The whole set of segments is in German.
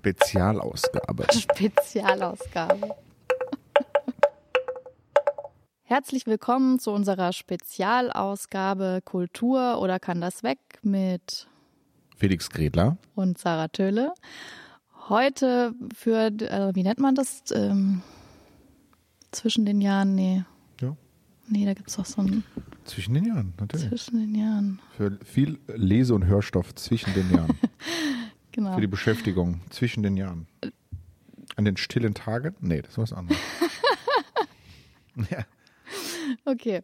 Spezialausgabe. Spezialausgabe. Herzlich willkommen zu unserer Spezialausgabe Kultur oder kann das weg mit Felix Gredler und Sarah Töhle. Heute für, äh, wie nennt man das? Ähm, zwischen den Jahren, nee. Ja. Nee, da gibt es doch so ein. Zwischen den Jahren, natürlich. Zwischen den Jahren. Für viel Lese- und Hörstoff zwischen den Jahren. Genau. Für die Beschäftigung zwischen den Jahren. An den stillen Tagen? Nee, das ist was anderes. ja. Okay.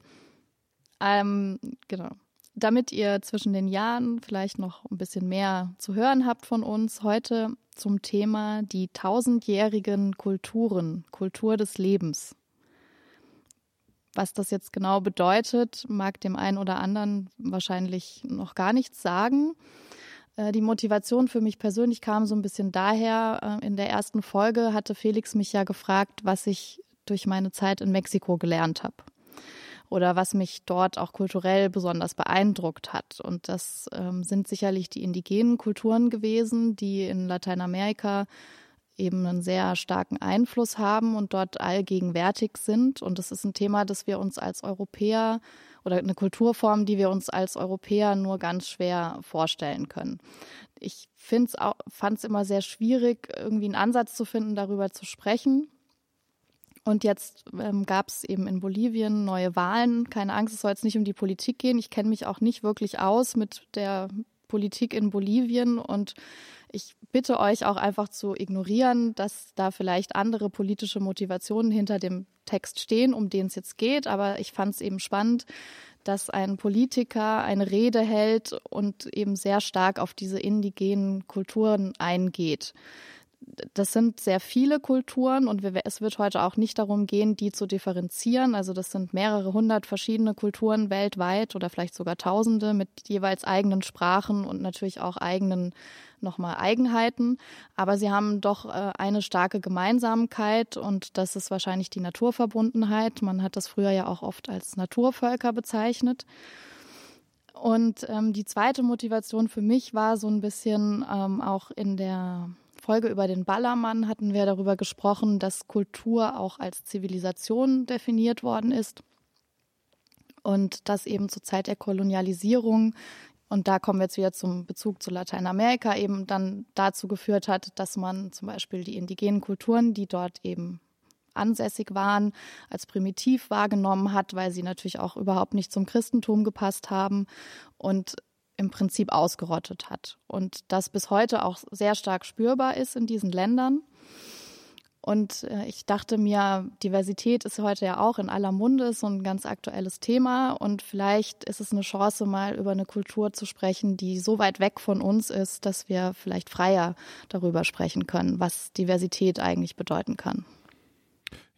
Ähm, genau. Damit ihr zwischen den Jahren vielleicht noch ein bisschen mehr zu hören habt von uns, heute zum Thema die tausendjährigen Kulturen, Kultur des Lebens. Was das jetzt genau bedeutet, mag dem einen oder anderen wahrscheinlich noch gar nichts sagen. Äh, die Motivation für mich persönlich kam so ein bisschen daher. Äh, in der ersten Folge hatte Felix mich ja gefragt, was ich durch meine Zeit in Mexiko gelernt habe oder was mich dort auch kulturell besonders beeindruckt hat. Und das ähm, sind sicherlich die indigenen Kulturen gewesen, die in Lateinamerika eben einen sehr starken Einfluss haben und dort allgegenwärtig sind. Und das ist ein Thema, das wir uns als Europäer oder eine Kulturform, die wir uns als Europäer nur ganz schwer vorstellen können. Ich fand es immer sehr schwierig, irgendwie einen Ansatz zu finden, darüber zu sprechen. Und jetzt ähm, gab es eben in Bolivien neue Wahlen. Keine Angst, es soll jetzt nicht um die Politik gehen. Ich kenne mich auch nicht wirklich aus mit der Politik in Bolivien und ich bitte euch auch einfach zu ignorieren, dass da vielleicht andere politische Motivationen hinter dem Text stehen, um den es jetzt geht. Aber ich fand es eben spannend, dass ein Politiker eine Rede hält und eben sehr stark auf diese indigenen Kulturen eingeht das sind sehr viele Kulturen und wir, es wird heute auch nicht darum gehen, die zu differenzieren. Also das sind mehrere hundert verschiedene Kulturen weltweit oder vielleicht sogar Tausende mit jeweils eigenen Sprachen und natürlich auch eigenen nochmal Eigenheiten. Aber sie haben doch äh, eine starke Gemeinsamkeit und das ist wahrscheinlich die Naturverbundenheit. Man hat das früher ja auch oft als Naturvölker bezeichnet. Und ähm, die zweite Motivation für mich war so ein bisschen ähm, auch in der Folge über den Ballermann hatten wir darüber gesprochen, dass Kultur auch als Zivilisation definiert worden ist und dass eben zur Zeit der Kolonialisierung und da kommen wir jetzt wieder zum Bezug zu Lateinamerika eben dann dazu geführt hat, dass man zum Beispiel die indigenen Kulturen, die dort eben ansässig waren, als primitiv wahrgenommen hat, weil sie natürlich auch überhaupt nicht zum Christentum gepasst haben. Und im Prinzip ausgerottet hat. Und das bis heute auch sehr stark spürbar ist in diesen Ländern. Und äh, ich dachte mir, Diversität ist heute ja auch in aller Munde, ist so ein ganz aktuelles Thema. Und vielleicht ist es eine Chance, mal über eine Kultur zu sprechen, die so weit weg von uns ist, dass wir vielleicht freier darüber sprechen können, was Diversität eigentlich bedeuten kann.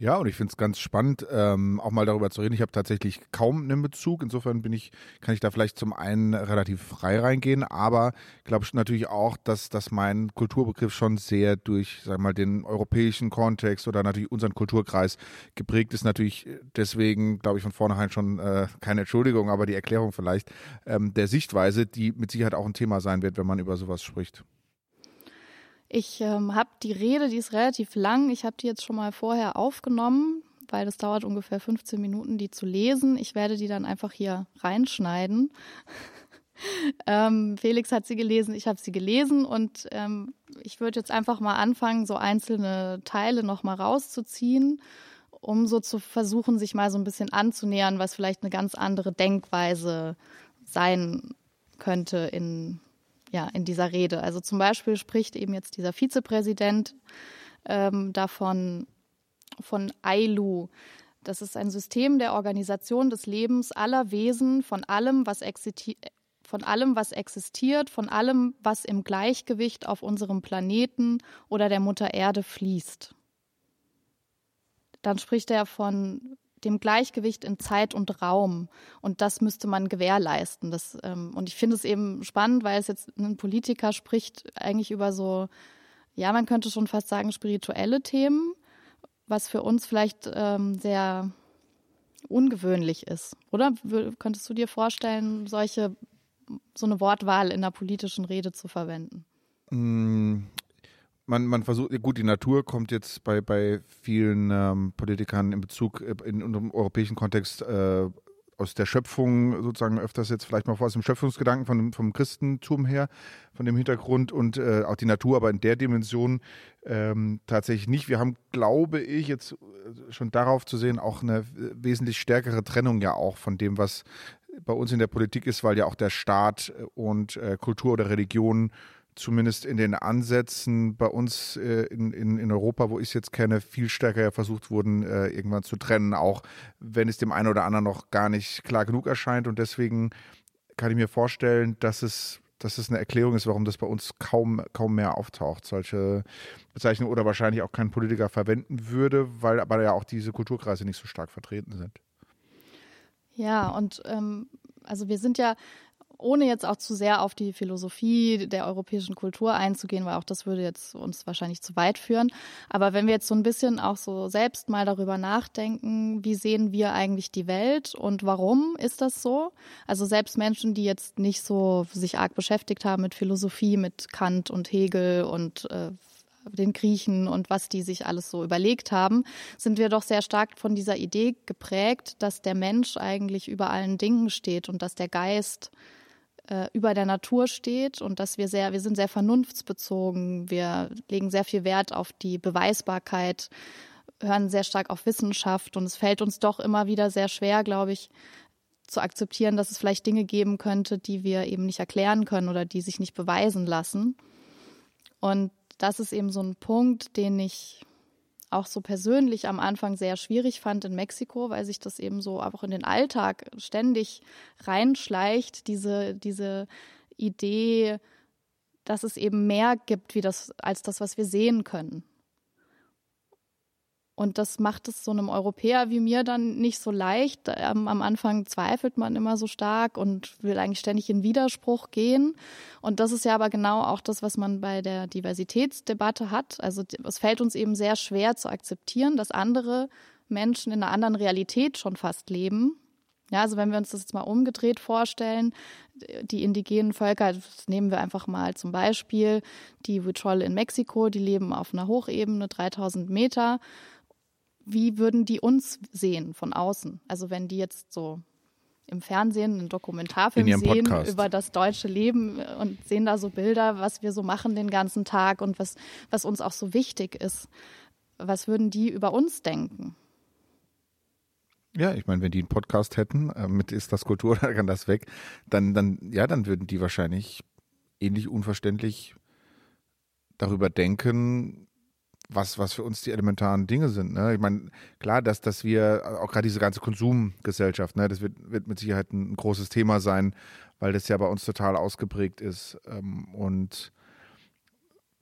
Ja, und ich finde es ganz spannend, ähm, auch mal darüber zu reden. Ich habe tatsächlich kaum einen Bezug. Insofern bin ich, kann ich da vielleicht zum einen relativ frei reingehen, aber glaube ich natürlich auch, dass, dass mein Kulturbegriff schon sehr durch, sag mal, den europäischen Kontext oder natürlich unseren Kulturkreis geprägt ist. Natürlich deswegen, glaube ich, von vornherein schon äh, keine Entschuldigung, aber die Erklärung vielleicht ähm, der Sichtweise, die mit Sicherheit auch ein Thema sein wird, wenn man über sowas spricht. Ich ähm, habe die Rede, die ist relativ lang. Ich habe die jetzt schon mal vorher aufgenommen, weil das dauert ungefähr 15 Minuten, die zu lesen. Ich werde die dann einfach hier reinschneiden. ähm, Felix hat sie gelesen, ich habe sie gelesen und ähm, ich würde jetzt einfach mal anfangen, so einzelne Teile nochmal rauszuziehen, um so zu versuchen, sich mal so ein bisschen anzunähern, was vielleicht eine ganz andere Denkweise sein könnte in ja, in dieser Rede. Also zum Beispiel spricht eben jetzt dieser Vizepräsident ähm, davon, von AILU. Das ist ein System der Organisation des Lebens aller Wesen, von allem, was von allem, was existiert, von allem, was im Gleichgewicht auf unserem Planeten oder der Mutter Erde fließt. Dann spricht er von dem Gleichgewicht in Zeit und Raum. Und das müsste man gewährleisten. Das, ähm, und ich finde es eben spannend, weil es jetzt ein Politiker spricht eigentlich über so, ja, man könnte schon fast sagen, spirituelle Themen, was für uns vielleicht ähm, sehr ungewöhnlich ist. Oder könntest du dir vorstellen, solche, so eine Wortwahl in einer politischen Rede zu verwenden? Man, man versucht, gut, die Natur kommt jetzt bei, bei vielen ähm, Politikern in Bezug äh, in unserem europäischen Kontext äh, aus der Schöpfung sozusagen öfters jetzt vielleicht mal vor aus dem Schöpfungsgedanken von, vom Christentum her, von dem Hintergrund und äh, auch die Natur, aber in der Dimension ähm, tatsächlich nicht. Wir haben, glaube ich, jetzt äh, schon darauf zu sehen, auch eine wesentlich stärkere Trennung ja auch von dem, was bei uns in der Politik ist, weil ja auch der Staat und äh, Kultur oder Religion zumindest in den Ansätzen bei uns äh, in, in, in Europa, wo ich es jetzt kenne, viel stärker versucht wurden, äh, irgendwann zu trennen, auch wenn es dem einen oder anderen noch gar nicht klar genug erscheint. Und deswegen kann ich mir vorstellen, dass es, dass es eine Erklärung ist, warum das bei uns kaum, kaum mehr auftaucht, solche Bezeichnungen oder wahrscheinlich auch kein Politiker verwenden würde, weil aber ja auch diese Kulturkreise nicht so stark vertreten sind. Ja, und ähm, also wir sind ja ohne jetzt auch zu sehr auf die Philosophie der europäischen Kultur einzugehen, weil auch das würde jetzt uns wahrscheinlich zu weit führen. Aber wenn wir jetzt so ein bisschen auch so selbst mal darüber nachdenken, wie sehen wir eigentlich die Welt und warum ist das so? Also selbst Menschen, die jetzt nicht so sich arg beschäftigt haben mit Philosophie, mit Kant und Hegel und äh, den Griechen und was die sich alles so überlegt haben, sind wir doch sehr stark von dieser Idee geprägt, dass der Mensch eigentlich über allen Dingen steht und dass der Geist äh, über der Natur steht und dass wir sehr, wir sind sehr vernunftsbezogen, wir legen sehr viel Wert auf die Beweisbarkeit, hören sehr stark auf Wissenschaft und es fällt uns doch immer wieder sehr schwer, glaube ich, zu akzeptieren, dass es vielleicht Dinge geben könnte, die wir eben nicht erklären können oder die sich nicht beweisen lassen. Und das ist eben so ein Punkt, den ich auch so persönlich am Anfang sehr schwierig fand in Mexiko, weil sich das eben so auch in den Alltag ständig reinschleicht, diese, diese Idee, dass es eben mehr gibt wie das, als das, was wir sehen können. Und das macht es so einem Europäer wie mir dann nicht so leicht. Ähm, am Anfang zweifelt man immer so stark und will eigentlich ständig in Widerspruch gehen. Und das ist ja aber genau auch das, was man bei der Diversitätsdebatte hat. Also es fällt uns eben sehr schwer zu akzeptieren, dass andere Menschen in einer anderen Realität schon fast leben. Ja, also wenn wir uns das jetzt mal umgedreht vorstellen, die indigenen Völker, nehmen wir einfach mal zum Beispiel, die Huichol in Mexiko, die leben auf einer Hochebene, 3000 Meter wie würden die uns sehen von außen? Also wenn die jetzt so im Fernsehen einen Dokumentarfilm sehen Podcast. über das deutsche Leben und sehen da so Bilder, was wir so machen den ganzen Tag und was, was uns auch so wichtig ist. Was würden die über uns denken? Ja, ich meine, wenn die einen Podcast hätten, äh, mit ist das Kultur, dann kann das weg, dann, dann, ja, dann würden die wahrscheinlich ähnlich unverständlich darüber denken, was, was für uns die elementaren Dinge sind. Ne? Ich meine, klar, dass, dass wir, auch gerade diese ganze Konsumgesellschaft, ne, das wird, wird mit Sicherheit ein, großes Thema sein, weil das ja bei uns total ausgeprägt ist. Ähm, und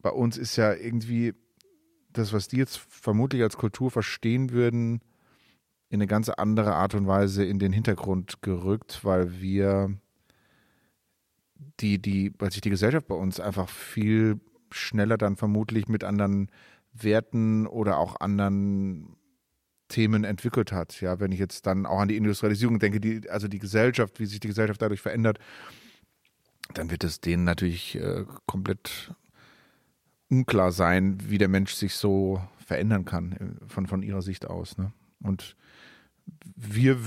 bei uns ist ja irgendwie das, was die jetzt vermutlich als Kultur verstehen würden, in eine ganz andere Art und Weise in den Hintergrund gerückt, weil wir die, die, weil sich die Gesellschaft bei uns einfach viel schneller dann vermutlich mit anderen Werten oder auch anderen Themen entwickelt hat. Ja, wenn ich jetzt dann auch an die Industrialisierung denke, die, also die Gesellschaft, wie sich die Gesellschaft dadurch verändert, dann wird es denen natürlich äh, komplett unklar sein, wie der Mensch sich so verändern kann äh, von, von ihrer Sicht aus. Ne? Und wir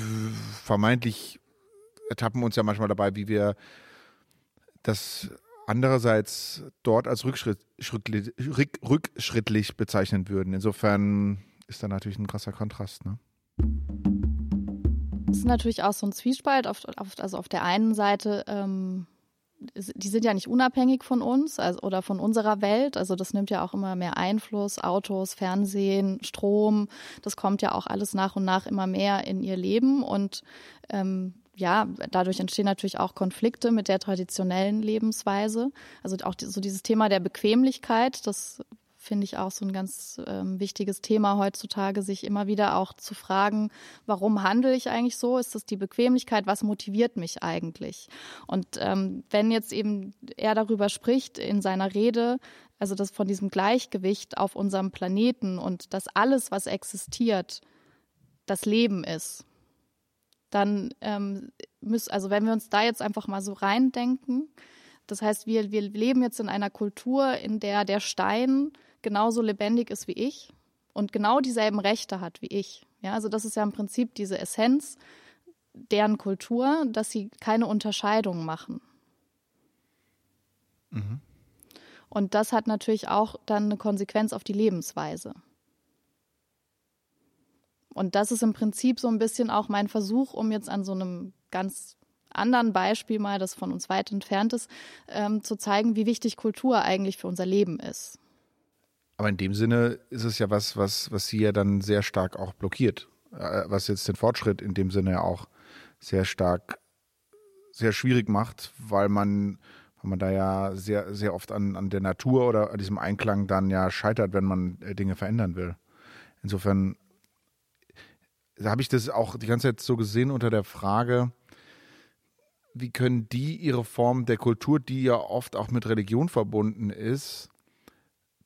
vermeintlich ertappen uns ja manchmal dabei, wie wir das andererseits dort als rückschritt, rückschrittlich bezeichnen würden. Insofern ist da natürlich ein krasser Kontrast. Ne? Es ist natürlich auch so ein Zwiespalt. Auf, auf, also auf der einen Seite, ähm, die sind ja nicht unabhängig von uns also, oder von unserer Welt. Also das nimmt ja auch immer mehr Einfluss. Autos, Fernsehen, Strom, das kommt ja auch alles nach und nach immer mehr in ihr Leben. Und ähm, ja, dadurch entstehen natürlich auch Konflikte mit der traditionellen Lebensweise. Also auch so dieses Thema der Bequemlichkeit, das finde ich auch so ein ganz ähm, wichtiges Thema heutzutage, sich immer wieder auch zu fragen, warum handle ich eigentlich so? Ist das die Bequemlichkeit? Was motiviert mich eigentlich? Und ähm, wenn jetzt eben er darüber spricht in seiner Rede, also das von diesem Gleichgewicht auf unserem Planeten und dass alles, was existiert, das Leben ist, dann ähm, müssen, also wenn wir uns da jetzt einfach mal so reindenken, das heißt, wir, wir leben jetzt in einer Kultur, in der der Stein genauso lebendig ist wie ich und genau dieselben Rechte hat wie ich. Ja, also das ist ja im Prinzip diese Essenz deren Kultur, dass sie keine Unterscheidung machen. Mhm. Und das hat natürlich auch dann eine Konsequenz auf die Lebensweise. Und das ist im Prinzip so ein bisschen auch mein Versuch, um jetzt an so einem ganz anderen Beispiel mal, das von uns weit entfernt ist, ähm, zu zeigen, wie wichtig Kultur eigentlich für unser Leben ist. Aber in dem Sinne ist es ja was, was, was sie ja dann sehr stark auch blockiert, äh, was jetzt den Fortschritt in dem Sinne ja auch sehr stark, sehr schwierig macht, weil man, weil man da ja sehr, sehr oft an, an der Natur oder an diesem Einklang dann ja scheitert, wenn man äh, Dinge verändern will. Insofern habe ich das auch die ganze Zeit so gesehen unter der Frage, wie können die ihre Form der Kultur, die ja oft auch mit Religion verbunden ist,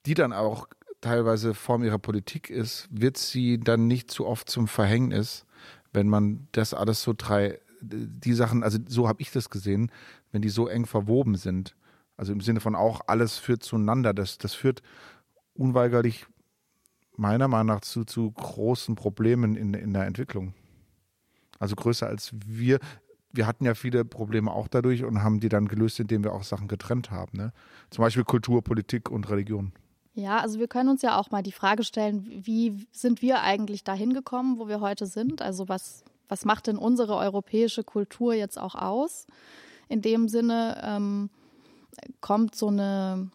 die dann auch teilweise Form ihrer Politik ist, wird sie dann nicht zu oft zum Verhängnis, wenn man das alles so drei, die Sachen, also so habe ich das gesehen, wenn die so eng verwoben sind. Also im Sinne von auch alles führt zueinander. Das, das führt unweigerlich meiner Meinung nach zu, zu großen Problemen in, in der Entwicklung. Also größer als wir. Wir hatten ja viele Probleme auch dadurch und haben die dann gelöst, indem wir auch Sachen getrennt haben. Ne? Zum Beispiel Kultur, Politik und Religion. Ja, also wir können uns ja auch mal die Frage stellen, wie sind wir eigentlich dahin gekommen, wo wir heute sind? Also was, was macht denn unsere europäische Kultur jetzt auch aus? In dem Sinne ähm, kommt so eine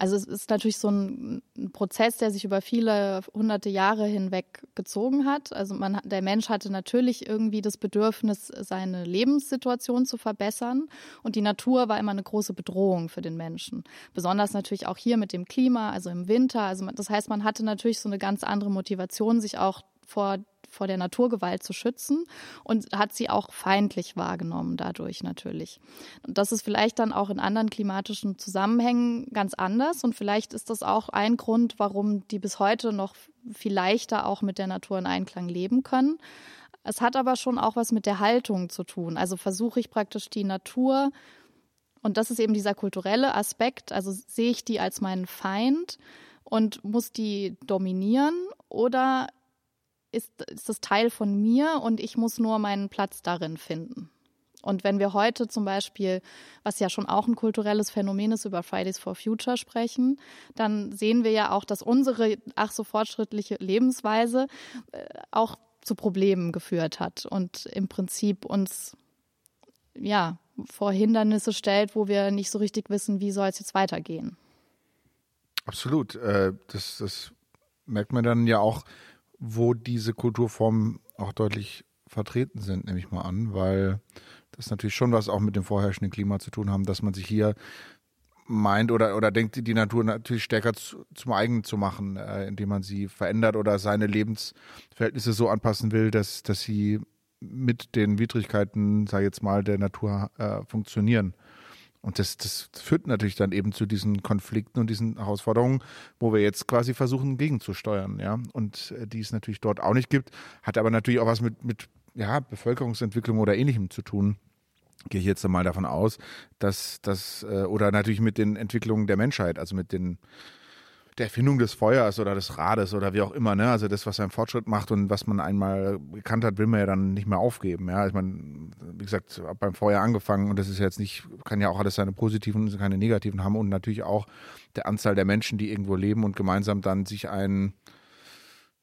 also es ist natürlich so ein, Prozess, der sich über viele hunderte Jahre hinweg gezogen hat. Also man, der Mensch hatte natürlich irgendwie das Bedürfnis, seine Lebenssituation zu verbessern. Und die Natur war immer eine große Bedrohung für den Menschen. Besonders natürlich auch hier mit dem Klima, also im Winter. Also das heißt, man hatte natürlich so eine ganz andere Motivation, sich auch vor vor der Naturgewalt zu schützen und hat sie auch feindlich wahrgenommen dadurch natürlich. Und das ist vielleicht dann auch in anderen klimatischen Zusammenhängen ganz anders und vielleicht ist das auch ein Grund, warum die bis heute noch viel leichter auch mit der Natur in Einklang leben können. Es hat aber schon auch was mit der Haltung zu tun. Also versuche ich praktisch die Natur und das ist eben dieser kulturelle Aspekt. Also sehe ich die als meinen Feind und muss die dominieren oder ist, ist das Teil von mir und ich muss nur meinen Platz darin finden. Und wenn wir heute zum Beispiel, was ja schon auch ein kulturelles Phänomen ist, über Fridays for Future sprechen, dann sehen wir ja auch, dass unsere ach so fortschrittliche Lebensweise äh, auch zu Problemen geführt hat und im Prinzip uns ja vor Hindernisse stellt, wo wir nicht so richtig wissen, wie soll es jetzt weitergehen. Absolut. Äh, das, das merkt man dann ja auch wo diese Kulturformen auch deutlich vertreten sind, nehme ich mal an, weil das natürlich schon was auch mit dem vorherrschenden Klima zu tun haben, dass man sich hier meint oder, oder denkt, die Natur natürlich stärker zu, zum eigenen zu machen, äh, indem man sie verändert oder seine Lebensverhältnisse so anpassen will, dass, dass sie mit den Widrigkeiten, sage ich jetzt mal, der Natur äh, funktionieren. Und das, das führt natürlich dann eben zu diesen Konflikten und diesen Herausforderungen, wo wir jetzt quasi versuchen, gegenzusteuern, ja. Und äh, die es natürlich dort auch nicht gibt, hat aber natürlich auch was mit, mit ja, Bevölkerungsentwicklung oder ähnlichem zu tun. Gehe ich jetzt mal davon aus, dass das, äh, oder natürlich mit den Entwicklungen der Menschheit, also mit den der Erfindung des Feuers oder des Rades oder wie auch immer, ne? Also das, was einen Fortschritt macht und was man einmal gekannt hat, will man ja dann nicht mehr aufgeben. Ja, ich meine, wie gesagt, beim Feuer angefangen und das ist jetzt nicht, kann ja auch alles seine positiven und keine negativen haben und natürlich auch der Anzahl der Menschen, die irgendwo leben und gemeinsam dann sich einen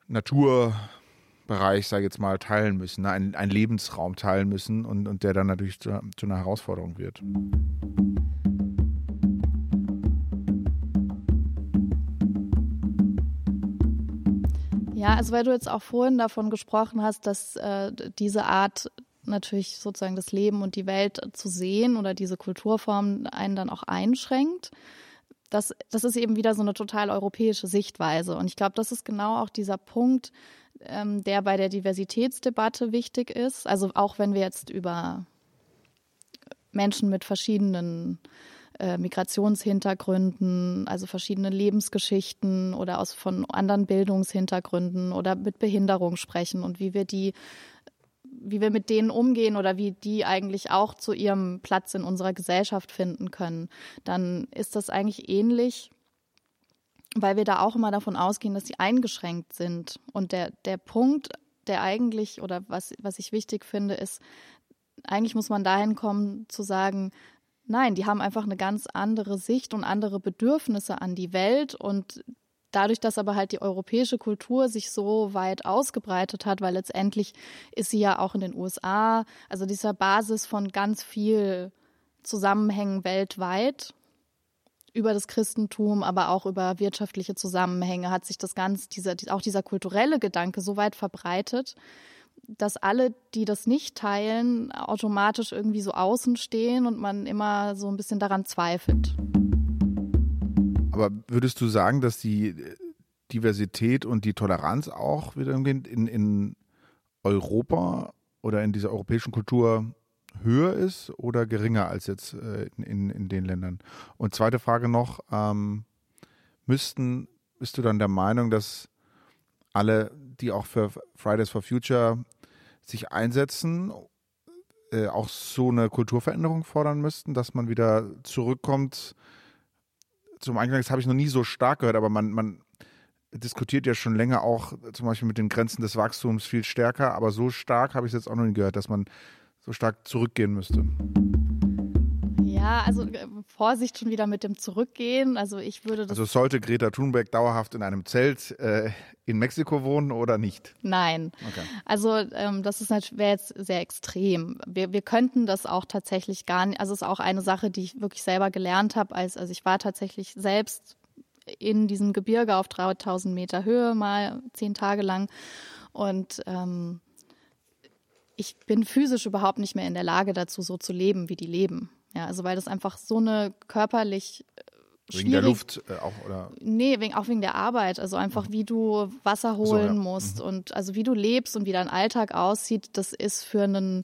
Naturbereich, sage ich jetzt mal, teilen müssen, ne? einen, einen Lebensraum teilen müssen und, und der dann natürlich zu, zu einer Herausforderung wird. Ja, also weil du jetzt auch vorhin davon gesprochen hast, dass äh, diese Art natürlich sozusagen das Leben und die Welt zu sehen oder diese Kulturform einen dann auch einschränkt. Das, das ist eben wieder so eine total europäische Sichtweise. Und ich glaube, das ist genau auch dieser Punkt, ähm, der bei der Diversitätsdebatte wichtig ist. Also auch wenn wir jetzt über Menschen mit verschiedenen äh, Migrationshintergründen, also verschiedene Lebensgeschichten oder aus von anderen Bildungshintergründen oder mit Behinderung sprechen und wie wir die wie wir mit denen umgehen oder wie die eigentlich auch zu ihrem Platz in unserer Gesellschaft finden können, dann ist das eigentlich ähnlich weil wir da auch immer davon ausgehen, dass sie eingeschränkt sind. Und der, der Punkt, der eigentlich, oder was, was ich wichtig finde, ist, eigentlich muss man dahin kommen zu sagen, nein, die haben einfach eine ganz andere Sicht und andere Bedürfnisse an die Welt. Und dadurch, dass aber halt die europäische Kultur sich so weit ausgebreitet hat, weil letztendlich ist sie ja auch in den USA, also dieser Basis von ganz viel Zusammenhängen weltweit über das Christentum, aber auch über wirtschaftliche Zusammenhänge hat sich das ganz, dieser, auch dieser kulturelle Gedanke so weit verbreitet, dass alle, die das nicht teilen, automatisch irgendwie so außen stehen und man immer so ein bisschen daran zweifelt. Aber würdest du sagen, dass die Diversität und die Toleranz auch wieder in, in Europa oder in dieser europäischen Kultur höher ist oder geringer als jetzt äh, in, in, in, den Ländern? Und zweite Frage noch, ähm, müssten, bist du dann der Meinung, dass alle, die auch für Fridays for Future sich einsetzen, äh, auch so eine Kulturveränderung fordern müssten, dass man wieder zurückkommt zum Eingang, das habe ich noch nie so stark gehört, aber man, man diskutiert ja schon länger auch zum Beispiel mit den Grenzen des Wachstums viel stärker, aber so stark habe ich es jetzt auch noch nie gehört, dass man so stark zurückgehen müsste. Ja, also äh, Vorsicht schon wieder mit dem Zurückgehen. Also ich würde das. Also sollte Greta Thunberg dauerhaft in einem Zelt äh, in Mexiko wohnen oder nicht? Nein. Okay. Also ähm, das ist wäre jetzt sehr extrem. Wir, wir könnten das auch tatsächlich gar nicht. Also es ist auch eine Sache, die ich wirklich selber gelernt habe. Als, also ich war tatsächlich selbst in diesem Gebirge auf 3000 Meter Höhe mal zehn Tage lang und ähm, ich bin physisch überhaupt nicht mehr in der Lage dazu, so zu leben, wie die leben. Ja, also weil das einfach so eine körperlich äh, Wegen der Luft äh, auch, oder? Nee, wegen, auch wegen der Arbeit. Also einfach, wie du Wasser holen so, ja. musst mhm. und also wie du lebst und wie dein Alltag aussieht, das ist für einen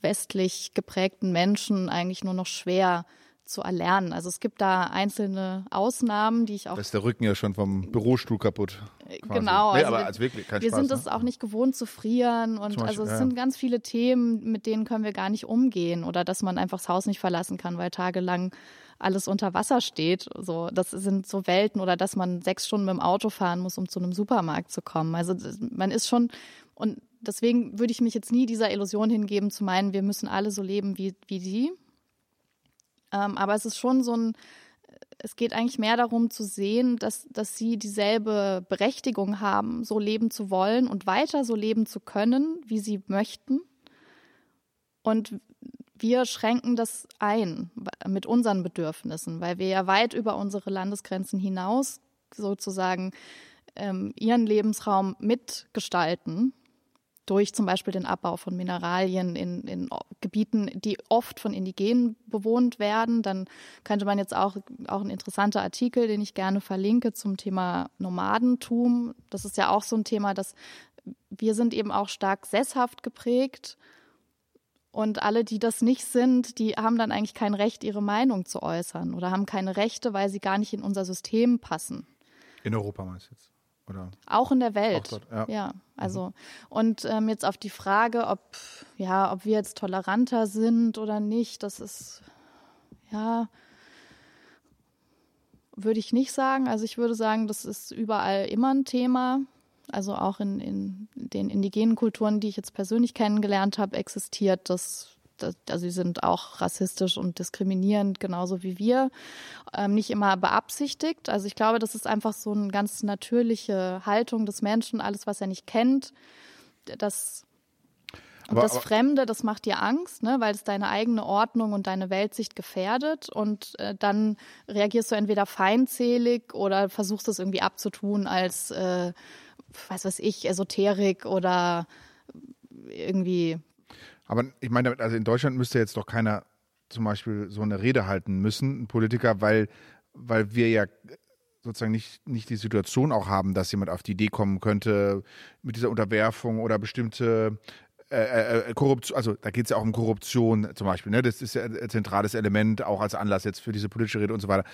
westlich geprägten Menschen eigentlich nur noch schwer zu erlernen. Also es gibt da einzelne Ausnahmen, die ich auch. Da ist der Rücken ja schon vom Bürostuhl kaputt. Quasi. Genau. Nee, also aber als wirklich kein wir Spaß, sind es ne? auch nicht gewohnt zu frieren und Beispiel, also es ja. sind ganz viele Themen, mit denen können wir gar nicht umgehen oder dass man einfach das Haus nicht verlassen kann, weil tagelang alles unter Wasser steht. So, das sind so Welten oder dass man sechs Stunden mit dem Auto fahren muss, um zu einem Supermarkt zu kommen. Also man ist schon und deswegen würde ich mich jetzt nie dieser Illusion hingeben zu meinen, wir müssen alle so leben wie wie die ähm, aber es ist schon so ein, es geht eigentlich mehr darum zu sehen, dass, dass sie dieselbe Berechtigung haben, so leben zu wollen und weiter so leben zu können, wie sie möchten. Und wir schränken das ein mit unseren Bedürfnissen, weil wir ja weit über unsere Landesgrenzen hinaus sozusagen ähm, ihren Lebensraum mitgestalten durch zum Beispiel den Abbau von Mineralien in, in Gebieten, die oft von Indigenen bewohnt werden. Dann könnte man jetzt auch, auch ein interessanter Artikel, den ich gerne verlinke zum Thema Nomadentum. Das ist ja auch so ein Thema, dass wir sind eben auch stark sesshaft geprägt. Und alle, die das nicht sind, die haben dann eigentlich kein Recht, ihre Meinung zu äußern oder haben keine Rechte, weil sie gar nicht in unser System passen. In Europa meinst du jetzt? Oder? Auch in der Welt. Dort, ja. ja. also und ähm, jetzt auf die Frage, ob ja, ob wir jetzt toleranter sind oder nicht, das ist ja würde ich nicht sagen. Also ich würde sagen, das ist überall immer ein Thema. Also auch in, in den indigenen Kulturen, die ich jetzt persönlich kennengelernt habe, existiert das also sie sind auch rassistisch und diskriminierend, genauso wie wir. Ähm, nicht immer beabsichtigt. Also ich glaube, das ist einfach so eine ganz natürliche Haltung des Menschen, alles, was er nicht kennt, das und aber, das Fremde, das macht dir Angst, ne, weil es deine eigene Ordnung und deine Weltsicht gefährdet. Und äh, dann reagierst du entweder feindselig oder versuchst es irgendwie abzutun als, äh, was weiß ich, Esoterik oder irgendwie aber ich meine, also in Deutschland müsste jetzt doch keiner zum Beispiel so eine Rede halten müssen, ein Politiker, weil, weil wir ja sozusagen nicht, nicht die Situation auch haben, dass jemand auf die Idee kommen könnte mit dieser Unterwerfung oder bestimmte äh, äh, äh Korruption, also da geht es ja auch um Korruption zum Beispiel, ne? Das ist ja ein zentrales Element, auch als Anlass jetzt für diese politische Rede und so weiter.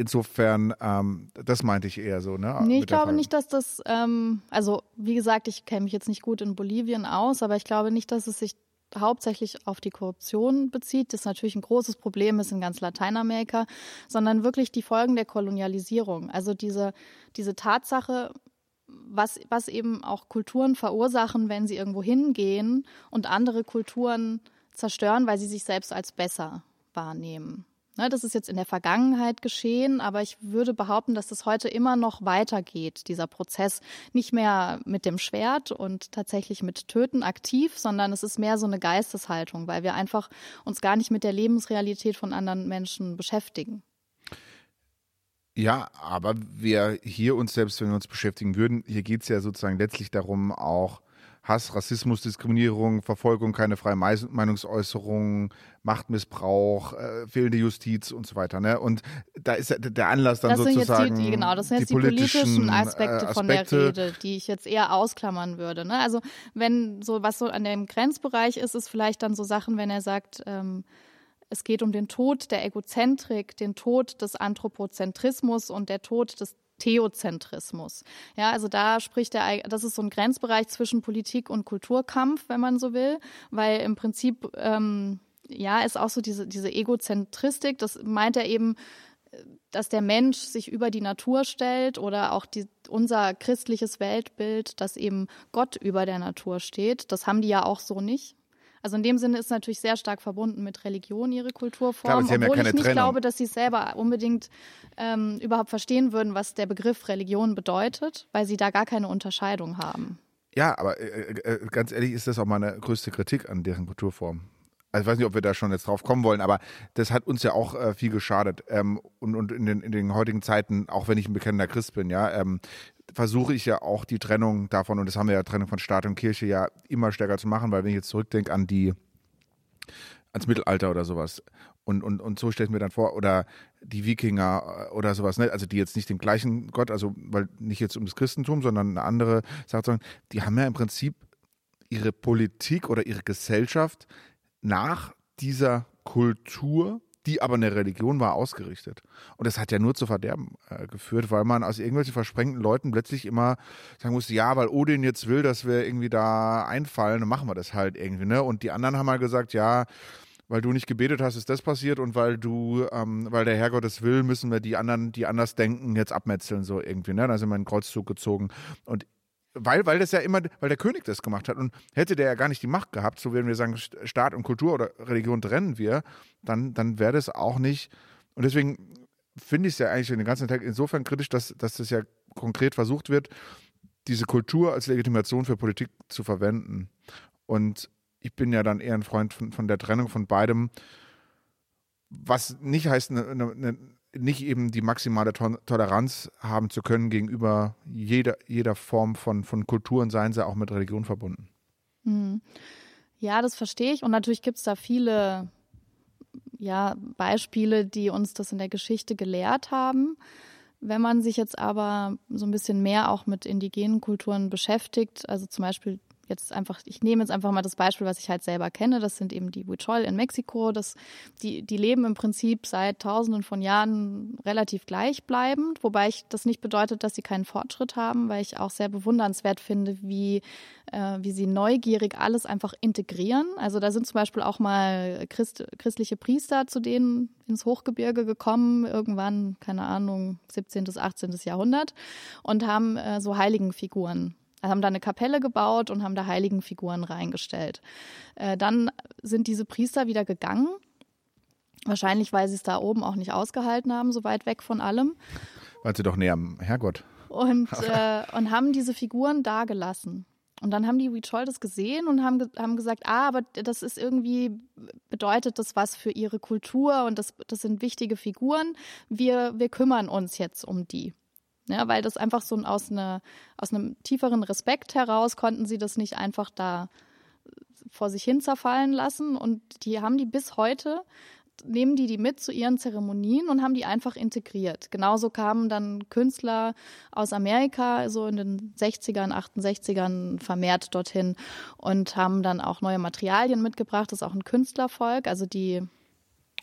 Insofern, ähm, das meinte ich eher so. Ne, nee, ich glaube nicht, dass das, ähm, also wie gesagt, ich kenne mich jetzt nicht gut in Bolivien aus, aber ich glaube nicht, dass es sich hauptsächlich auf die Korruption bezieht, das natürlich ein großes Problem ist in ganz Lateinamerika, sondern wirklich die Folgen der Kolonialisierung. Also diese, diese Tatsache, was, was eben auch Kulturen verursachen, wenn sie irgendwo hingehen und andere Kulturen zerstören, weil sie sich selbst als besser wahrnehmen. Ne, das ist jetzt in der Vergangenheit geschehen, aber ich würde behaupten, dass das heute immer noch weitergeht, dieser Prozess. Nicht mehr mit dem Schwert und tatsächlich mit Töten aktiv, sondern es ist mehr so eine Geisteshaltung, weil wir einfach uns gar nicht mit der Lebensrealität von anderen Menschen beschäftigen. Ja, aber wir hier uns selbst, wenn wir uns beschäftigen würden, hier geht es ja sozusagen letztlich darum, auch Hass, Rassismus, Diskriminierung, Verfolgung, keine freie Meinungsäußerung, Machtmissbrauch, äh, fehlende Justiz und so weiter. Ne? Und da ist der Anlass dann das sozusagen. Die, genau, das sind jetzt die, politischen, äh, Aspekte, Aspekte, von der Rede, die ich jetzt eher ausklammern würde. Ne? Also wenn so was so an dem Grenzbereich ist, ist vielleicht dann so Sachen, wenn er sagt, ähm, es geht um den Tod der Egozentrik, den Tod des Anthropozentrismus und der Tod des Theozentrismus. Ja, also da spricht er, das ist so ein Grenzbereich zwischen Politik und Kulturkampf, wenn man so will, weil im Prinzip, ähm, ja, ist auch so diese, diese Egozentristik, das meint er eben, dass der Mensch sich über die Natur stellt oder auch die, unser christliches Weltbild, dass eben Gott über der Natur steht. Das haben die ja auch so nicht. Also in dem Sinne ist natürlich sehr stark verbunden mit Religion ihre Kulturform, Klar, obwohl ja ich nicht Trennung. glaube, dass sie selber unbedingt ähm, überhaupt verstehen würden, was der Begriff Religion bedeutet, weil sie da gar keine Unterscheidung haben. Ja, aber äh, äh, äh ganz ehrlich ist das auch meine größte Kritik an deren Kulturform. Also ich weiß nicht, ob wir da schon jetzt drauf kommen wollen, aber das hat uns ja auch äh, viel geschadet. Ähm, und und in, den, in den heutigen Zeiten, auch wenn ich ein bekennender Christ bin, ja, ähm, versuche ich ja auch die Trennung davon, und das haben wir ja Trennung von Staat und Kirche ja immer stärker zu machen, weil wenn ich jetzt zurückdenke an die, ans Mittelalter oder sowas, und, und, und so stelle ich mir dann vor, oder die Wikinger äh, oder sowas, ne? also die jetzt nicht den gleichen Gott, also weil nicht jetzt um das Christentum, sondern eine andere Sache, die haben ja im Prinzip ihre Politik oder ihre Gesellschaft nach dieser Kultur die aber eine Religion war, ausgerichtet. Und das hat ja nur zu Verderben äh, geführt, weil man aus irgendwelchen versprengten Leuten plötzlich immer sagen musste, ja, weil Odin jetzt will, dass wir irgendwie da einfallen, dann machen wir das halt irgendwie. Ne? Und die anderen haben halt gesagt, ja, weil du nicht gebetet hast, ist das passiert und weil du, ähm, weil der Herrgott es will, müssen wir die anderen, die anders denken, jetzt abmetzeln, so irgendwie. Ne? Da sind wir in den Kreuzzug gezogen. Und weil, weil das ja immer, weil der König das gemacht hat. Und hätte der ja gar nicht die Macht gehabt, so würden wir sagen, Staat und Kultur oder Religion trennen wir, dann, dann wäre das auch nicht. Und deswegen finde ich es ja eigentlich den ganzen Tag insofern kritisch, dass, dass das ja konkret versucht wird, diese Kultur als Legitimation für Politik zu verwenden. Und ich bin ja dann eher ein Freund von, von der Trennung von beidem, was nicht heißt, eine, eine, nicht eben die maximale Toleranz haben zu können gegenüber jeder, jeder Form von, von Kulturen, seien sie auch mit Religion verbunden. Hm. Ja, das verstehe ich. Und natürlich gibt es da viele ja, Beispiele, die uns das in der Geschichte gelehrt haben. Wenn man sich jetzt aber so ein bisschen mehr auch mit indigenen Kulturen beschäftigt, also zum Beispiel jetzt einfach, ich nehme jetzt einfach mal das Beispiel, was ich halt selber kenne. Das sind eben die Huichol in Mexiko. Das, die, die leben im Prinzip seit Tausenden von Jahren relativ gleichbleibend, wobei ich das nicht bedeutet, dass sie keinen Fortschritt haben, weil ich auch sehr bewundernswert finde, wie, äh, wie sie neugierig alles einfach integrieren. Also da sind zum Beispiel auch mal Christ, christliche Priester zu denen ins Hochgebirge gekommen, irgendwann, keine Ahnung, 17. bis 18. Jahrhundert und haben äh, so Heiligenfiguren haben da eine Kapelle gebaut und haben da Heiligenfiguren reingestellt. Äh, dann sind diese Priester wieder gegangen. Wahrscheinlich, weil sie es da oben auch nicht ausgehalten haben, so weit weg von allem. Weil sie doch näher am Herrgott. Und, äh, und haben diese Figuren da gelassen. Und dann haben die Huichol das gesehen und haben, haben gesagt, ah, aber das ist irgendwie, bedeutet das was für ihre Kultur und das, das sind wichtige Figuren. Wir, wir kümmern uns jetzt um die. Ja, weil das einfach so aus, eine, aus einem tieferen Respekt heraus konnten sie das nicht einfach da vor sich hin zerfallen lassen. Und die haben die bis heute, nehmen die die mit zu ihren Zeremonien und haben die einfach integriert. Genauso kamen dann Künstler aus Amerika so in den 60ern, 68ern vermehrt dorthin und haben dann auch neue Materialien mitgebracht. Das ist auch ein Künstlervolk. Also die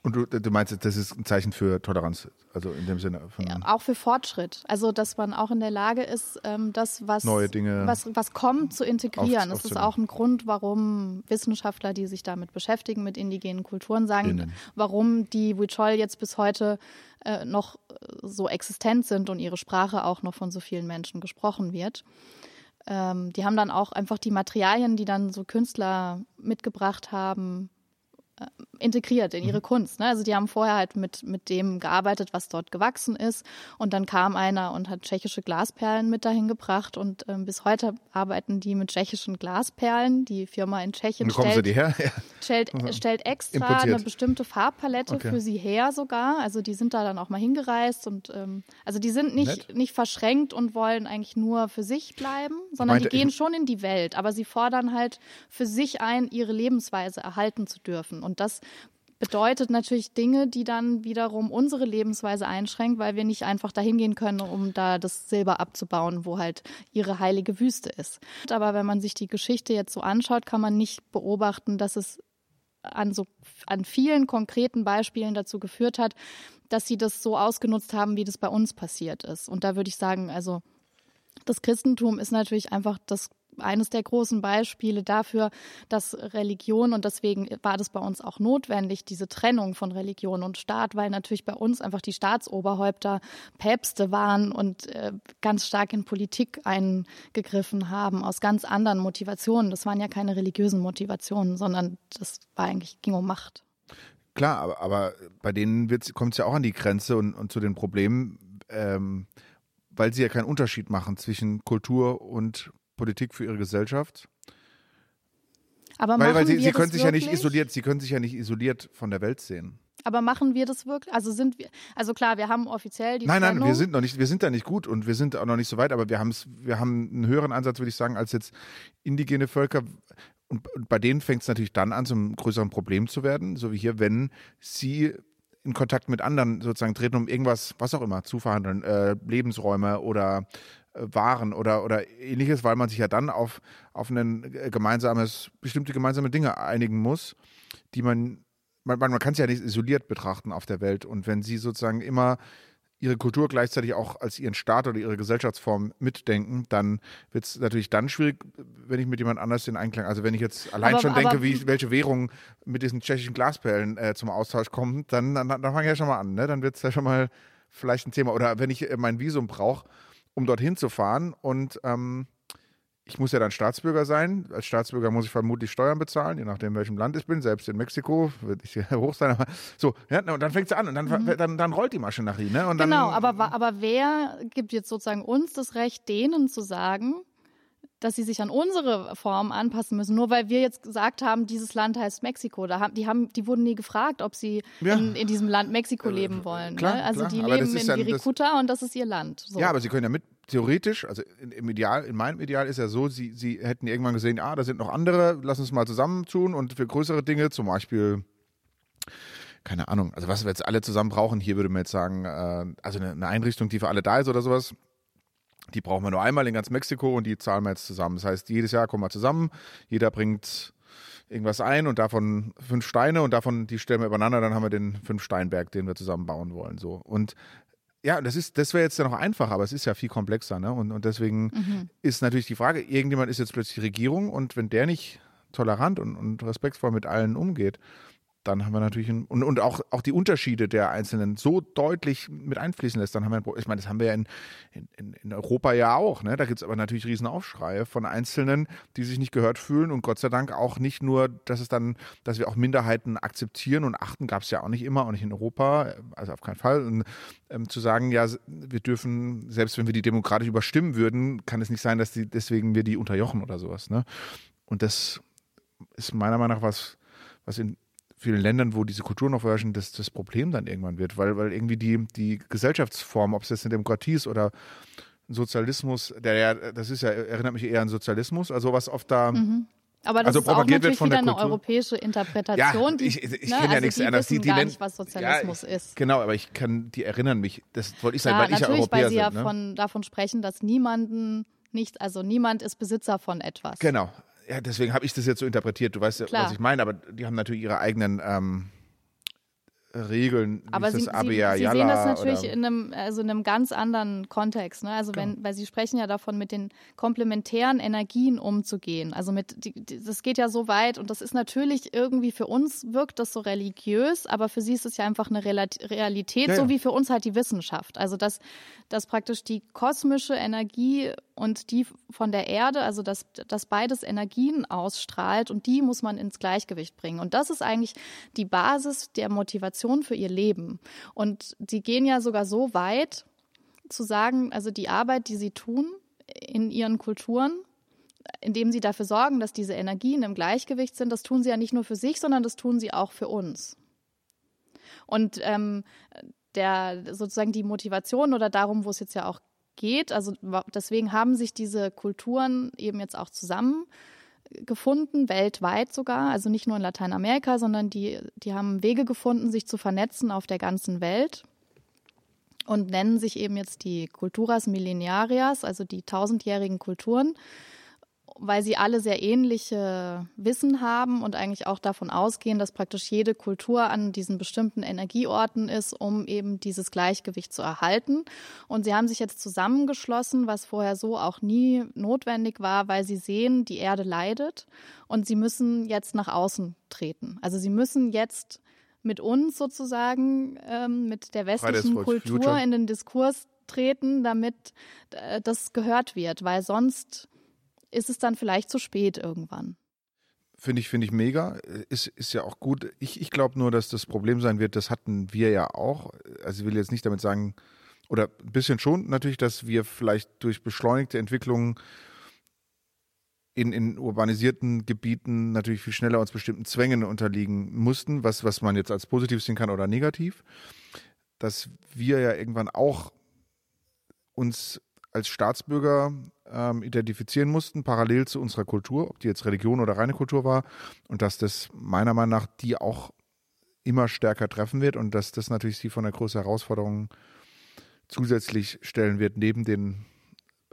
Und du, du meinst, das ist ein Zeichen für Toleranz, also in dem Sinne von ja, auch für Fortschritt. Also dass man auch in der Lage ist, ähm, das, was neue Dinge, was, was kommt, zu integrieren. Auf, das ist auch ein Grund, warum Wissenschaftler, die sich damit beschäftigen, mit indigenen Kulturen, sagen, Innen. warum die Huichol jetzt bis heute äh, noch so existent sind und ihre Sprache auch noch von so vielen Menschen gesprochen wird. Ähm, die haben dann auch einfach die Materialien, die dann so Künstler mitgebracht haben, integriert in ihre mhm. Kunst. Ne? Also die haben vorher halt mit, mit dem gearbeitet, was dort gewachsen ist. Und dann kam einer und hat tschechische Glasperlen mit dahin gebracht. Und ähm, bis heute arbeiten die mit tschechischen Glasperlen. Die Firma in Tschechien stellt, sie die her? Ja. stellt, stellt extra Importiert. eine bestimmte Farbpalette okay. für sie her sogar. Also die sind da dann auch mal hingereist. und ähm, Also die sind nicht, nicht verschränkt und wollen eigentlich nur für sich bleiben, sondern meinte, die gehen schon in die Welt. Aber sie fordern halt für sich ein, ihre Lebensweise erhalten zu dürfen. Und das bedeutet natürlich Dinge, die dann wiederum unsere Lebensweise einschränkt, weil wir nicht einfach dahin gehen können, um da das Silber abzubauen, wo halt ihre heilige Wüste ist. Aber wenn man sich die Geschichte jetzt so anschaut, kann man nicht beobachten, dass es an so an vielen konkreten Beispielen dazu geführt hat, dass sie das so ausgenutzt haben, wie das bei uns passiert ist. Und da würde ich sagen, also das Christentum ist natürlich einfach das eines der großen Beispiele dafür, dass Religion und deswegen war das bei uns auch notwendig, diese Trennung von Religion und Staat, weil natürlich bei uns einfach die Staatsoberhäupter Päpste waren und äh, ganz stark in Politik eingegriffen haben, aus ganz anderen Motivationen. Das waren ja keine religiösen Motivationen, sondern das war eigentlich, ging um Macht. Klar, aber, aber bei denen kommt es ja auch an die Grenze und, und zu den Problemen, ähm, weil sie ja keinen Unterschied machen zwischen Kultur und Politik für ihre Gesellschaft. Aber weil, weil sie, sie können sich wirklich? ja nicht isoliert, sie können sich ja nicht isoliert von der Welt sehen. Aber machen wir das wirklich? Also sind wir, also klar, wir haben offiziell die Nein, Trennung. nein, wir sind noch nicht, wir sind da nicht gut und wir sind auch noch nicht so weit, aber wir haben wir haben einen höheren Ansatz, würde ich sagen, als jetzt indigene Völker. Und bei denen fängt es natürlich dann an, zum größeren Problem zu werden, so wie hier, wenn sie in Kontakt mit anderen sozusagen treten, um irgendwas, was auch immer, zu verhandeln, äh, Lebensräume oder waren oder, oder ähnliches, weil man sich ja dann auf, auf ein äh, gemeinsames, bestimmte gemeinsame Dinge einigen muss, die man, man, man kann es ja nicht isoliert betrachten auf der Welt. Und wenn sie sozusagen immer ihre Kultur gleichzeitig auch als ihren Staat oder ihre Gesellschaftsform mitdenken, dann wird es natürlich dann schwierig, wenn ich mit jemand anders in Einklang, also wenn ich jetzt allein aber, schon aber, denke, wie, welche Währung mit diesen tschechischen Glasperlen äh, zum Austausch kommt, dann, dann, dann fange ich ja schon mal an, ne? dann wird es ja schon mal vielleicht ein Thema. Oder wenn ich äh, mein Visum brauche, um dorthin zu fahren. Und ähm, ich muss ja dann Staatsbürger sein. Als Staatsbürger muss ich vermutlich Steuern bezahlen, je nachdem, welchem Land ich bin. Selbst in Mexiko würde ich hoch sein. Aber so, ja, und dann fängt es an und dann, mhm. dann, dann, rollt die Maschinerie. Ne? Und genau, aber, aber wer gibt jetzt sozusagen uns das Recht, denen zu sagen, dass sie sich an unsere Form anpassen müssen, nur weil wir jetzt gesagt haben, dieses Land heißt Mexiko. Da haben, die, haben, die wurden nie gefragt, ob sie ja. in, in, diesem Land Mexiko äh, leben wollen. Klar, ne? Also klar. die leben in Virikuta und das ist ihr Land. So. Ja, aber sie können ja mit, theoretisch, also im Ideal, in meinem Ideal ist ja so, sie, sie hätten irgendwann gesehen, ah, da sind noch andere, lass uns mal zusammentun und für größere Dinge, zum Beispiel keine Ahnung, also was wir jetzt alle zusammen brauchen, hier würde man jetzt sagen, äh, also eine, eine Einrichtung, die für alle da ist oder sowas, die brauchen wir nur einmal in ganz Mexiko und die zahlen wir jetzt zusammen. Das heißt, jedes Jahr kommen wir zusammen, jeder bringt irgendwas ein und davon fünf Steine und davon, die stellen wir übereinander, dann haben wir den fünf Steinberg, den wir zusammen bauen wollen. So. Und ja, das ist, das wäre jetzt ja noch einfacher, aber es ist ja viel komplexer, ne? Und, und deswegen mhm. ist natürlich die Frage, irgendjemand ist jetzt plötzlich Regierung und wenn der nicht tolerant und, und respektvoll mit allen umgeht, dann haben wir natürlich ein, und, und auch, auch die Unterschiede der Einzelnen so deutlich mit einfließen lässt, dann haben wir ein, ich meine, das haben wir ja in, in, in Europa ja auch, ne? Da gibt es aber natürlich riesen Aufschreie von Einzelnen, die sich nicht gehört fühlen und Gott sei Dank auch nicht nur, dass es dann, dass wir auch Minderheiten akzeptieren und achten, gab es ja auch nicht immer, auch nicht in Europa, also auf keinen Fall. Und ähm, zu sagen, ja, wir dürfen, selbst wenn wir die demokratisch überstimmen würden, kann es nicht sein, dass die, deswegen wir die unterjochen oder sowas, ne? Und das ist meiner Meinung nach was, was in vielen Ländern, wo diese Kultur noch herrschen, das, das Problem dann irgendwann wird, weil, weil irgendwie die, die Gesellschaftsform, ob es jetzt eine Demokratie ist oder ein Sozialismus, der ja, das ist ja, erinnert mich eher an Sozialismus, also was oft da. Mhm. Aber das also ist auch natürlich wieder eine europäische Interpretation. Ja, ich, ich, ich ne? kenne ja also nichts die anderes. Die, die gar nicht, was Sozialismus ja, ist. Genau, aber ich kann, die erinnern mich, das wollte ich sagen, ja, weil ich ja Europäer Natürlich, weil sie ja ne? von, davon sprechen, dass niemanden nicht, also niemand ist Besitzer von etwas. Genau. Ja, deswegen habe ich das jetzt so interpretiert. Du weißt ja, was ich meine, aber die haben natürlich ihre eigenen ähm, regeln. Aber Sie, Sie, Sie, sehen das natürlich in einem, also in einem ganz anderen Kontext. Ne? Also wenn, weil Sie sprechen ja davon, mit den komplementären Energien umzugehen. Also mit, die, das geht ja so weit und das ist natürlich irgendwie für uns wirkt das so religiös, aber für Sie ist es ja einfach eine Realität, ja, so wie für uns halt die Wissenschaft. Also dass, dass praktisch die kosmische Energie und die von der Erde, also dass, dass beides Energien ausstrahlt und die muss man ins Gleichgewicht bringen. Und das ist eigentlich die Basis der Motivation für ihr Leben. Und sie gehen ja sogar so weit zu sagen, also die Arbeit, die sie tun in ihren Kulturen, indem sie dafür sorgen, dass diese Energien im Gleichgewicht sind, das tun sie ja nicht nur für sich, sondern das tun sie auch für uns. Und ähm, der sozusagen die Motivation oder darum, wo es jetzt ja auch geht. Also deswegen haben sich diese Kulturen eben jetzt auch zusammengefunden, weltweit sogar. Also nicht nur in Lateinamerika, sondern die, die haben Wege gefunden, sich zu vernetzen auf der ganzen Welt und nennen sich eben jetzt die Culturas Millenarias, also die tausendjährigen Kulturen weil sie alle sehr ähnliche Wissen haben und eigentlich auch davon ausgehen, dass praktisch jede Kultur an diesen bestimmten Energieorten ist, um eben dieses Gleichgewicht zu erhalten. Und sie haben sich jetzt zusammengeschlossen, was vorher so auch nie notwendig war, weil sie sehen, die Erde leidet und sie müssen jetzt nach außen treten. Also sie müssen jetzt mit uns sozusagen, ähm, mit der westlichen Kultur Future. in den Diskurs treten, damit äh, das gehört wird, weil sonst ist es dann vielleicht zu spät irgendwann. Finde ich, finde ich mega. Ist, ist ja auch gut. Ich, ich glaube nur, dass das Problem sein wird, das hatten wir ja auch. Also ich will jetzt nicht damit sagen, oder ein bisschen schon natürlich, dass wir vielleicht durch beschleunigte Entwicklungen in, in urbanisierten Gebieten natürlich viel schneller uns bestimmten Zwängen unterliegen mussten, was, was man jetzt als positiv sehen kann oder negativ. Dass wir ja irgendwann auch uns als Staatsbürger ähm, identifizieren mussten, parallel zu unserer Kultur, ob die jetzt Religion oder reine Kultur war, und dass das meiner Meinung nach die auch immer stärker treffen wird und dass das natürlich sie von der größten Herausforderung zusätzlich stellen wird, neben den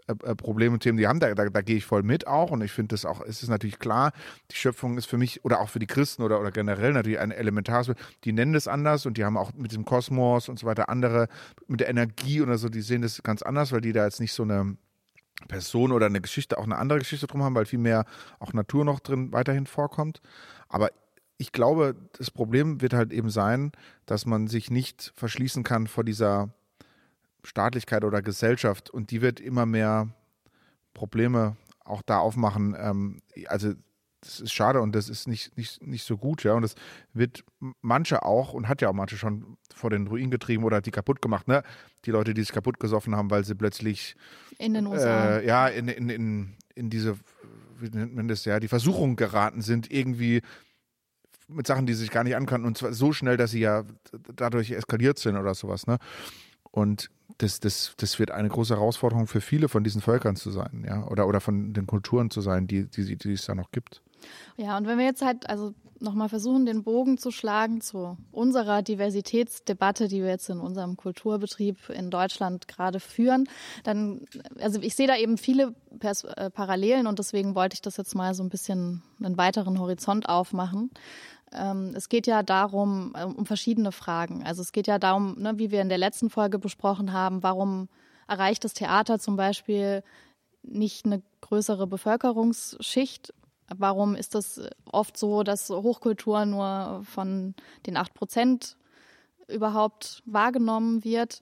äh, äh, Probleme und Themen, die haben, da, da, da gehe ich voll mit auch. Und ich finde das auch, es ist natürlich klar, die Schöpfung ist für mich oder auch für die Christen oder, oder generell natürlich ein elementares, die nennen das anders und die haben auch mit dem Kosmos und so weiter andere, mit der Energie oder so, die sehen das ganz anders, weil die da jetzt nicht so eine Person oder eine Geschichte, auch eine andere Geschichte drum haben, weil viel mehr auch Natur noch drin weiterhin vorkommt. Aber ich glaube, das Problem wird halt eben sein, dass man sich nicht verschließen kann vor dieser Staatlichkeit oder Gesellschaft und die wird immer mehr Probleme auch da aufmachen. Ähm, also das ist schade und das ist nicht, nicht, nicht so gut, ja. Und das wird manche auch und hat ja auch manche schon vor den Ruin getrieben oder die kaputt gemacht, ne? Die Leute, die sich kaputt gesoffen haben, weil sie plötzlich in den USA. Äh, ja, in, in, in, in diese, wie nennt man das, ja, die Versuchung geraten sind, irgendwie mit Sachen, die sie sich gar nicht ankannten und zwar so schnell, dass sie ja dadurch eskaliert sind oder sowas, ne? Und das, das, das wird eine große Herausforderung für viele von diesen Völkern zu sein, ja, oder, oder von den Kulturen zu sein, die, die, die es da noch gibt. Ja, und wenn wir jetzt halt also nochmal versuchen, den Bogen zu schlagen zu unserer Diversitätsdebatte, die wir jetzt in unserem Kulturbetrieb in Deutschland gerade führen, dann, also ich sehe da eben viele Pers äh, Parallelen und deswegen wollte ich das jetzt mal so ein bisschen einen weiteren Horizont aufmachen. Ähm, es geht ja darum, äh, um verschiedene Fragen. Also es geht ja darum, ne, wie wir in der letzten Folge besprochen haben, warum erreicht das Theater zum Beispiel nicht eine größere Bevölkerungsschicht? Warum ist das oft so, dass Hochkultur nur von den acht Prozent überhaupt wahrgenommen wird?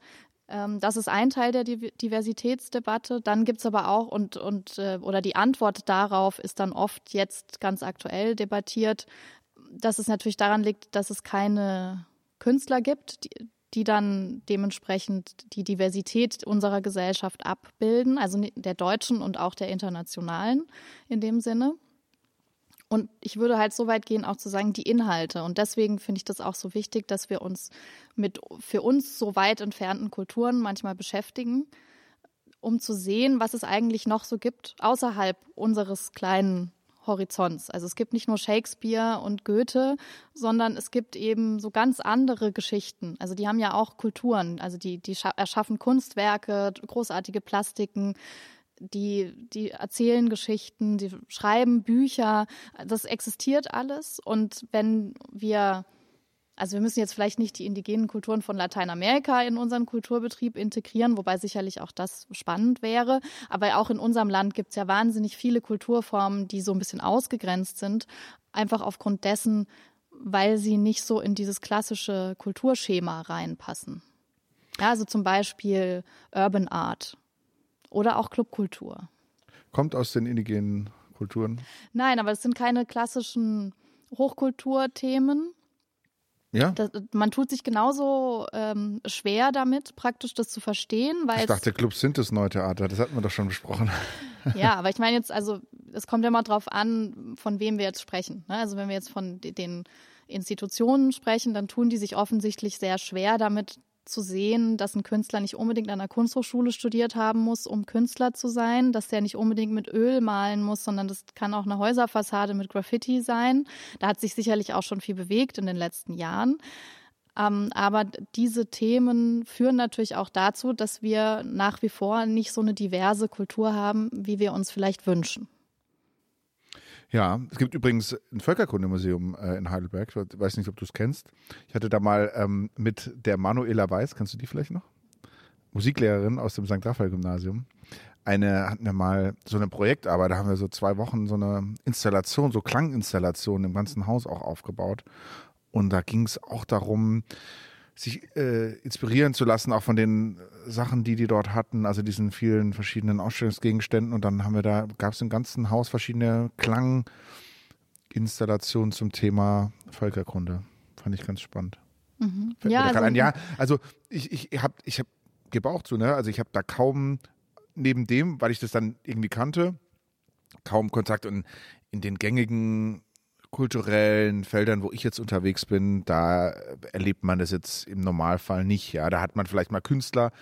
Ähm, das ist ein Teil der Diversitätsdebatte. Dann gibt es aber auch und, und äh, oder die Antwort darauf ist dann oft jetzt ganz aktuell debattiert, dass es natürlich daran liegt, dass es keine Künstler gibt, die, die dann dementsprechend die Diversität unserer Gesellschaft abbilden, also der deutschen und auch der internationalen in dem Sinne. Und ich würde halt so weit gehen, auch zu sagen, die Inhalte. Und deswegen finde ich das auch so wichtig, dass wir uns mit für uns so weit entfernten Kulturen manchmal beschäftigen, um zu sehen, was es eigentlich noch so gibt außerhalb unseres kleinen Horizonts. Also es gibt nicht nur Shakespeare und Goethe, sondern es gibt eben so ganz andere Geschichten. Also die haben ja auch Kulturen. Also die, die erschaffen Kunstwerke, großartige Plastiken, die, die erzählen Geschichten, die schreiben Bücher. Das existiert alles. Und wenn wir also wir müssen jetzt vielleicht nicht die indigenen Kulturen von Lateinamerika in unseren Kulturbetrieb integrieren, wobei sicherlich auch das spannend wäre. Aber auch in unserem Land gibt es ja wahnsinnig viele Kulturformen, die so ein bisschen ausgegrenzt sind, einfach aufgrund dessen, weil sie nicht so in dieses klassische Kulturschema reinpassen. Ja, also zum Beispiel Urban Art oder auch Clubkultur. Kommt aus den indigenen Kulturen? Nein, aber es sind keine klassischen Hochkulturthemen. Ja? Das, man tut sich genauso ähm, schwer damit, praktisch das zu verstehen, weil. Ich dachte, Clubs sind das neue Theater, das hatten wir doch schon besprochen. Ja, aber ich meine jetzt, also es kommt ja immer drauf an, von wem wir jetzt sprechen. Ne? Also wenn wir jetzt von den Institutionen sprechen, dann tun die sich offensichtlich sehr schwer damit, zu sehen, dass ein Künstler nicht unbedingt an der Kunsthochschule studiert haben muss, um Künstler zu sein, dass der nicht unbedingt mit Öl malen muss, sondern das kann auch eine Häuserfassade mit Graffiti sein. Da hat sich sicherlich auch schon viel bewegt in den letzten Jahren. Ähm, aber diese Themen führen natürlich auch dazu, dass wir nach wie vor nicht so eine diverse Kultur haben, wie wir uns vielleicht wünschen. Ja, es gibt übrigens ein Völkerkundemuseum äh, in Heidelberg. Ich weiß nicht, ob du es kennst. Ich hatte da mal ähm, mit der Manuela Weiß, kennst du die vielleicht noch? Musiklehrerin aus dem St. Raphael-Gymnasium. Eine hatten wir mal so eine Projektarbeit, da haben wir so zwei Wochen so eine Installation, so Klanginstallation im ganzen Haus auch aufgebaut. Und da ging es auch darum, sich äh, inspirieren zu lassen, auch von den Sachen, die die dort hatten, also diesen vielen verschiedenen Ausstellungsgegenständen. Und dann haben wir da, gab es im ganzen Haus verschiedene Klanginstallationen zum Thema Völkerkunde. Fand ich ganz spannend. Mhm. Ja, also, ein, ja, also ich, ich habe, ich hab, gebe auch zu, ne? Also ich habe da kaum neben dem, weil ich das dann irgendwie kannte, kaum Kontakt und in den gängigen kulturellen Feldern, wo ich jetzt unterwegs bin, da erlebt man das jetzt im Normalfall nicht. Ja, da hat man vielleicht mal Künstler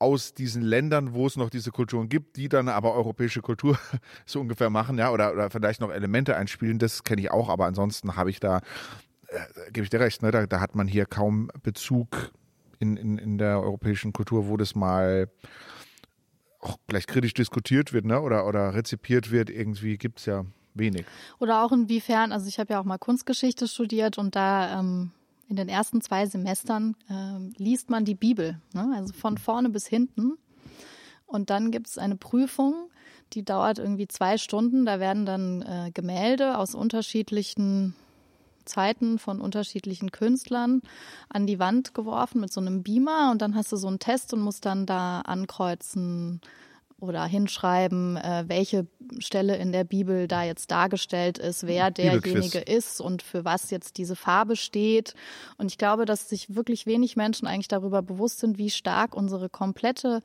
aus diesen Ländern, wo es noch diese Kulturen gibt, die dann aber europäische Kultur so ungefähr machen, ja, oder, oder vielleicht noch Elemente einspielen. Das kenne ich auch, aber ansonsten habe ich da, äh, gebe ich dir recht, ne, da, da hat man hier kaum Bezug in, in, in der europäischen Kultur, wo das mal auch gleich kritisch diskutiert wird, ne, oder, oder rezipiert wird. Irgendwie gibt es ja wenig. Oder auch inwiefern, also ich habe ja auch mal Kunstgeschichte studiert und da ähm, in den ersten zwei Semestern äh, liest man die Bibel, ne? also von vorne bis hinten. Und dann gibt es eine Prüfung, die dauert irgendwie zwei Stunden. Da werden dann äh, Gemälde aus unterschiedlichen Zeiten von unterschiedlichen Künstlern an die Wand geworfen mit so einem Beamer und dann hast du so einen Test und musst dann da ankreuzen, oder hinschreiben, äh, welche Stelle in der Bibel da jetzt dargestellt ist, wer derjenige ist und für was jetzt diese Farbe steht. Und ich glaube, dass sich wirklich wenig Menschen eigentlich darüber bewusst sind, wie stark unsere komplette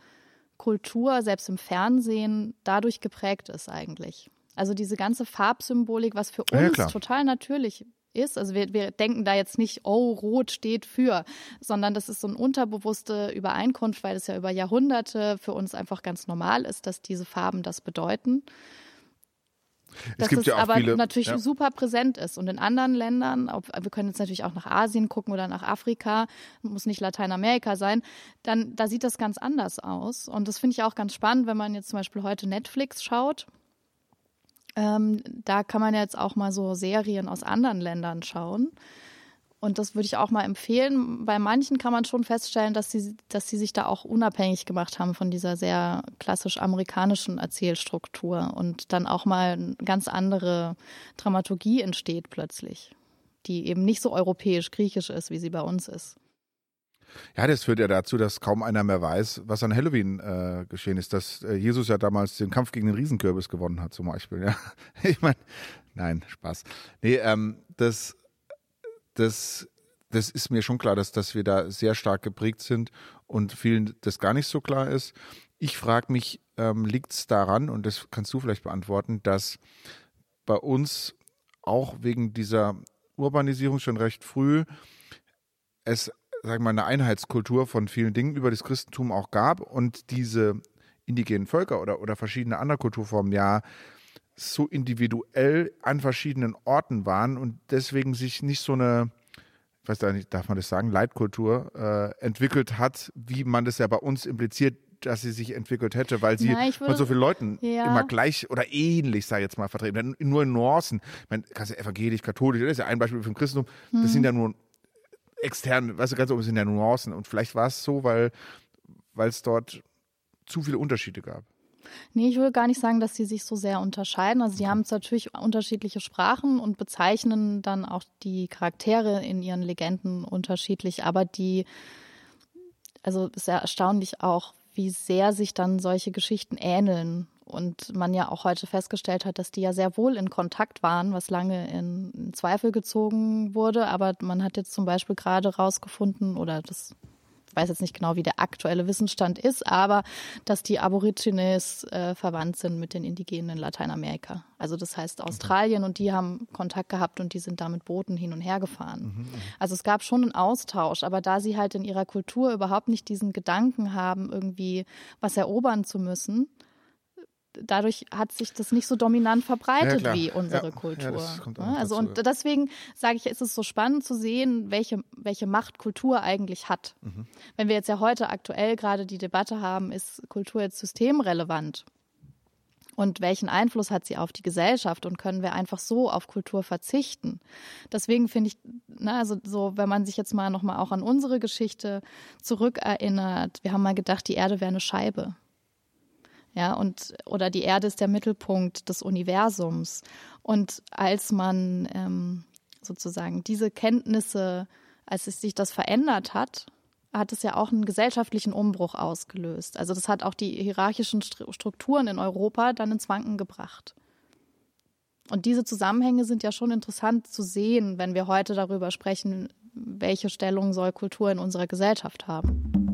Kultur, selbst im Fernsehen, dadurch geprägt ist eigentlich. Also diese ganze Farbsymbolik, was für uns ja, total natürlich ist. Also wir, wir denken da jetzt nicht, oh, rot steht für, sondern das ist so eine unterbewusste Übereinkunft, weil es ja über Jahrhunderte für uns einfach ganz normal ist, dass diese Farben das bedeuten. Es dass es ja aber viele, natürlich ja. super präsent ist. Und in anderen Ländern, ob, wir können jetzt natürlich auch nach Asien gucken oder nach Afrika, muss nicht Lateinamerika sein, dann da sieht das ganz anders aus. Und das finde ich auch ganz spannend, wenn man jetzt zum Beispiel heute Netflix schaut ähm, da kann man jetzt auch mal so Serien aus anderen Ländern schauen. Und das würde ich auch mal empfehlen. Bei manchen kann man schon feststellen, dass sie, dass sie sich da auch unabhängig gemacht haben von dieser sehr klassisch amerikanischen Erzählstruktur und dann auch mal eine ganz andere Dramaturgie entsteht plötzlich, die eben nicht so europäisch-griechisch ist, wie sie bei uns ist. Ja, das führt ja dazu, dass kaum einer mehr weiß, was an Halloween äh, geschehen ist. Dass äh, Jesus ja damals den Kampf gegen den Riesenkürbis gewonnen hat, zum Beispiel. Ja, ich meine, nein, Spaß. Nee, ähm, das, das, das ist mir schon klar, dass, dass wir da sehr stark geprägt sind und vielen das gar nicht so klar ist. Ich frage mich, ähm, liegt es daran, und das kannst du vielleicht beantworten, dass bei uns auch wegen dieser Urbanisierung schon recht früh es sagen wir mal, eine Einheitskultur von vielen Dingen über das Christentum auch gab und diese indigenen Völker oder, oder verschiedene andere Kulturformen ja so individuell an verschiedenen Orten waren und deswegen sich nicht so eine, ich weiß nicht, darf man das sagen, Leitkultur äh, entwickelt hat, wie man das ja bei uns impliziert, dass sie sich entwickelt hätte, weil sie Na, von so vielen Leuten ja. immer gleich oder ähnlich, sag ich jetzt mal, vertreten. Nur in Nuancen. Ich meine, evangelisch, katholisch, das ist ja ein Beispiel für ein Christentum. Das sind ja nur extern, weißt du, ganz oben sind ja Nuancen. Und vielleicht war es so, weil es dort zu viele Unterschiede gab. Nee, ich würde gar nicht sagen, dass die sich so sehr unterscheiden. Also die haben natürlich unterschiedliche Sprachen und bezeichnen dann auch die Charaktere in ihren Legenden unterschiedlich, aber die, also ist ja erstaunlich auch, wie sehr sich dann solche Geschichten ähneln. Und man ja auch heute festgestellt hat, dass die ja sehr wohl in Kontakt waren, was lange in Zweifel gezogen wurde. Aber man hat jetzt zum Beispiel gerade rausgefunden, oder das weiß jetzt nicht genau, wie der aktuelle Wissensstand ist, aber dass die Aborigines äh, verwandt sind mit den Indigenen in Lateinamerika. Also das heißt Australien und die haben Kontakt gehabt und die sind da mit Booten hin und her gefahren. Mhm, mhm. also es gab schon einen Austausch, aber da sie halt in ihrer Kultur überhaupt nicht diesen Gedanken haben, irgendwie was erobern zu müssen, dadurch hat sich das nicht so dominant verbreitet ja, wie unsere ja, Kultur. Ja, also dazu, und deswegen sage ich, ist es so spannend zu sehen, welche, welche Macht Kultur eigentlich hat. Mhm. Wenn wir jetzt ja heute aktuell gerade die Debatte haben, ist Kultur jetzt systemrelevant? Und welchen Einfluss hat sie auf die Gesellschaft und können wir einfach so auf Kultur verzichten? Deswegen finde ich, na, also so, wenn man sich jetzt mal nochmal auch an unsere Geschichte zurückerinnert, wir haben mal gedacht, die Erde wäre eine Scheibe. Ja, und oder die Erde ist der Mittelpunkt des Universums. Und als man ähm, sozusagen diese Kenntnisse, als sich das verändert hat, hat es ja auch einen gesellschaftlichen Umbruch ausgelöst. Also das hat auch die hierarchischen Strukturen in Europa dann ins Wanken gebracht. Und diese Zusammenhänge sind ja schon interessant zu sehen, wenn wir heute darüber sprechen, welche Stellung soll Kultur in unserer Gesellschaft haben.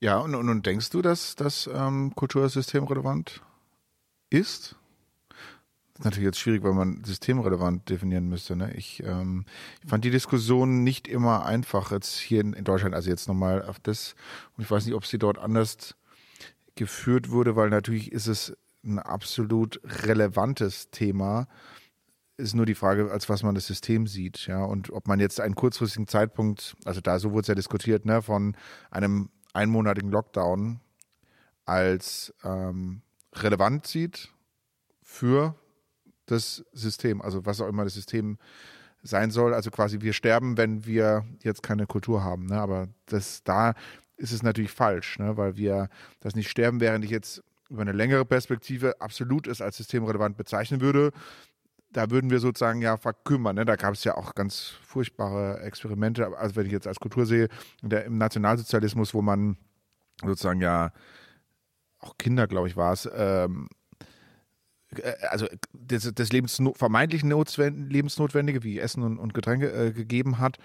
Ja, und, und denkst du, dass das ähm, Kultursystem relevant ist? Das ist natürlich jetzt schwierig, weil man systemrelevant definieren müsste. Ne? Ich, ähm, ich fand die Diskussion nicht immer einfach jetzt hier in, in Deutschland, also jetzt nochmal auf das, und ich weiß nicht, ob sie dort anders geführt wurde, weil natürlich ist es ein absolut relevantes Thema. Ist nur die Frage, als was man das System sieht, ja, und ob man jetzt einen kurzfristigen Zeitpunkt, also da so wurde es ja diskutiert, ne, von einem einmonatigen Lockdown als ähm, relevant sieht für das System, also was auch immer das System sein soll. Also quasi wir sterben, wenn wir jetzt keine Kultur haben. Ne? Aber das da ist es natürlich falsch, ne? weil wir das nicht sterben, während ich jetzt über eine längere Perspektive absolut es als systemrelevant bezeichnen würde. Da würden wir sozusagen ja verkümmern. Ne? Da gab es ja auch ganz furchtbare Experimente. Also wenn ich jetzt als Kultur sehe, der, im Nationalsozialismus, wo man sozusagen ja auch Kinder, glaube ich, war es, ähm, äh, also das, das Lebensno vermeintlich Lebensnotwendige wie Essen und, und Getränke äh, gegeben hat.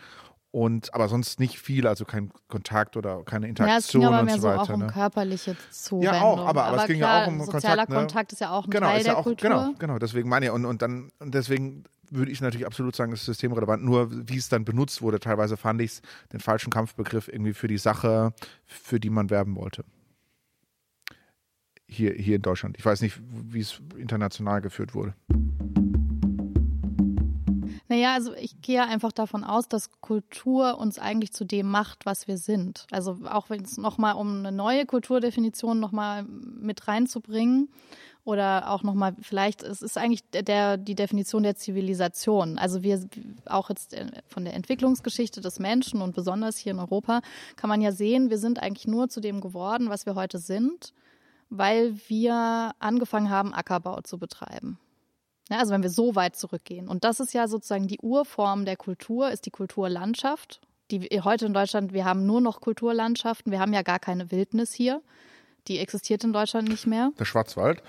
Und aber sonst nicht viel, also kein Kontakt oder keine Interaktion. Ja, es ging aber mehr so, weiter, auch um ne? körperliche Zuwendung. Ja, auch, aber, aber, es ging klar, ja auch um sozialer Kontakt. Ne? Kontakt ist ja auch ein genau, Teil ist der ja auch, Kultur. Genau, genau, deswegen meine ich, und, und dann, und deswegen würde ich natürlich absolut sagen, es ist systemrelevant. Nur wie es dann benutzt wurde, teilweise fand ich es den falschen Kampfbegriff irgendwie für die Sache, für die man werben wollte hier, hier in Deutschland. Ich weiß nicht, wie es international geführt wurde. Naja, also ich gehe einfach davon aus, dass Kultur uns eigentlich zu dem macht, was wir sind. Also auch wenn es nochmal um eine neue Kulturdefinition nochmal mit reinzubringen oder auch nochmal vielleicht, es ist eigentlich der, die Definition der Zivilisation. Also wir auch jetzt äh, von der Entwicklungsgeschichte des Menschen und besonders hier in Europa kann man ja sehen, wir sind eigentlich nur zu dem geworden, was wir heute sind weil wir angefangen haben, Ackerbau zu betreiben. Ja, also wenn wir so weit zurückgehen. Und das ist ja sozusagen die Urform der Kultur, ist die Kulturlandschaft. Die heute in Deutschland, wir haben nur noch Kulturlandschaften, wir haben ja gar keine Wildnis hier. Die existiert in Deutschland nicht mehr. Der Schwarzwald?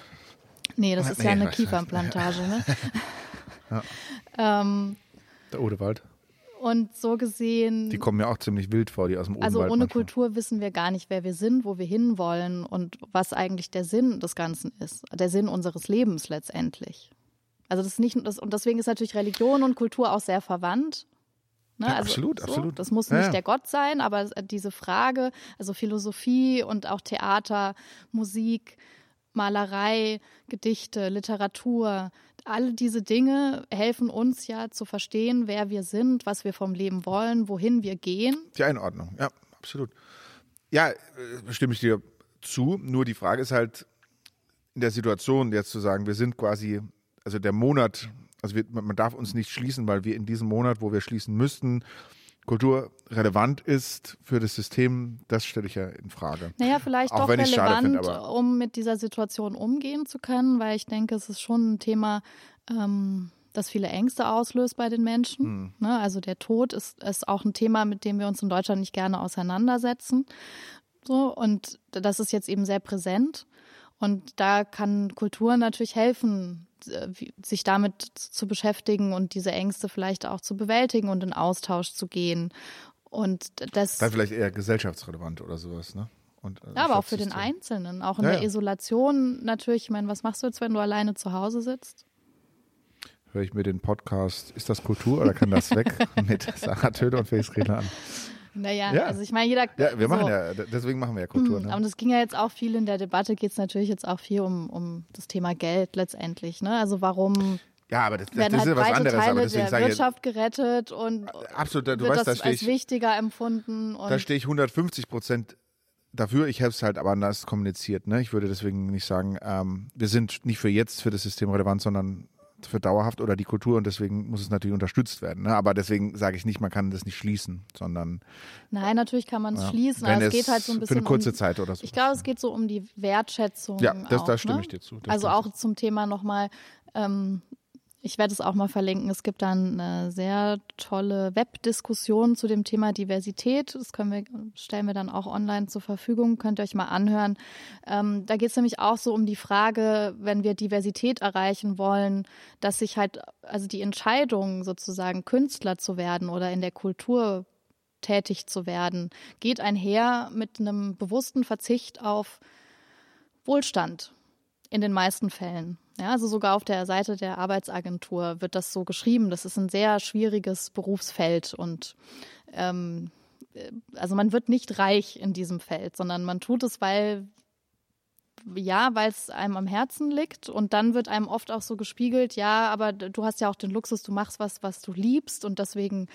Nee, das ist nee, ja eine Kiefernplantage. Ne? ja. ähm, der Odewald. Und so gesehen. Die kommen ja auch ziemlich wild vor, die aus dem Also Odenwald ohne manchmal. Kultur wissen wir gar nicht, wer wir sind, wo wir hinwollen und was eigentlich der Sinn des Ganzen ist. Der Sinn unseres Lebens letztendlich. Also das ist nicht, das, und deswegen ist natürlich Religion und Kultur auch sehr verwandt. Ne? Ja, also absolut, so, absolut. Das muss nicht ja. der Gott sein, aber diese Frage, also Philosophie und auch Theater, Musik, Malerei, Gedichte, Literatur, alle diese Dinge helfen uns ja zu verstehen, wer wir sind, was wir vom Leben wollen, wohin wir gehen. Die Einordnung, ja, absolut. Ja, äh, stimme ich dir zu. Nur die Frage ist halt in der Situation jetzt zu sagen, wir sind quasi, also der Monat, Also wir, man darf uns nicht schließen, weil wir in diesem Monat, wo wir schließen müssten, Kultur relevant ist für das System, das stelle ich ja in Frage. Naja, vielleicht Auch doch relevant, aber- um mit dieser Situation umgehen zu können, weil ich denke, es ist schon ein Thema, ähm, das viele Ängste auslöst bei den Menschen. Hm. Ne? Also der Tod ist, ist auch ein Thema, mit dem wir uns in Deutschland nicht gerne auseinandersetzen. So, und das ist jetzt eben sehr präsent. Und da kann Kultur natürlich helfen, sich damit zu beschäftigen und diese Ängste vielleicht auch zu bewältigen und in Austausch zu gehen. Und das. Dann vielleicht eher gesellschaftsrelevant oder sowas, ne? Und, äh, Ja, aber auch für den. Einzelnen, auch in Ja, der ja. Isolation natürlich. Ich meine, was machst du jetzt, wenn du alleine zu Hause sitzt? Höre ich mir den Podcast Ist das Kultur oder kann das weg? mit Sarah Töder und Felix Redler an. Naja, Ja. also ich meine, jeder. Ja, wir machen so, ja, deswegen machen wir ja Kultur. Aber Ne? das ging ja jetzt auch viel in der Debatte, geht es natürlich jetzt auch viel um, um das Thema Geld letztendlich. Ne? Also warum Ja, aber das, das, werden das halt ist ja was anderes. Aber Teile deswegen der Wirtschaft gerettet und absolut, du wird weißt, da das stehe als ich, wichtiger empfunden. Und da stehe ich 150 Prozent dafür. Ich habe es halt aber anders kommuniziert. Ne? Ich würde deswegen nicht sagen, ähm, wir sind nicht für jetzt für das System relevant, sondern für dauerhaft oder die Kultur und deswegen muss es natürlich unterstützt werden. Ne? Aber deswegen sage ich nicht, man kann das nicht schließen, sondern Nein, natürlich kann man es ja, schließen, aber es geht halt so ein für bisschen eine kurze um, Zeit oder so. Ich glaube, es geht so um die Wertschätzung. Ja, das- auch, da stimme ne? ich dir zu. Das Also auch zum Thema nochmal, ähm, ich werde es auch mal verlinken. Es gibt dann eine sehr tolle Webdiskussion zu dem Thema Diversität. Das können wir, stellen wir dann auch online zur Verfügung. Könnt ihr euch mal anhören. Ähm, da geht es nämlich auch so um die Frage, wenn wir Diversität erreichen wollen, dass sich halt, also die Entscheidung sozusagen Künstler zu werden oder in der Kultur tätig zu werden, geht einher mit einem bewussten Verzicht auf Wohlstand in den meisten Fällen. Ja, also sogar auf der Seite der Arbeitsagentur wird das so geschrieben. Das ist ein sehr schwieriges Berufsfeld und ähm, äh, also man wird nicht reich in diesem Feld, sondern man tut es, weil ja, weil es einem am Herzen liegt und dann wird einem oft auch so gespiegelt, ja, aber du hast ja auch den Luxus, du machst was, was du liebst und deswegen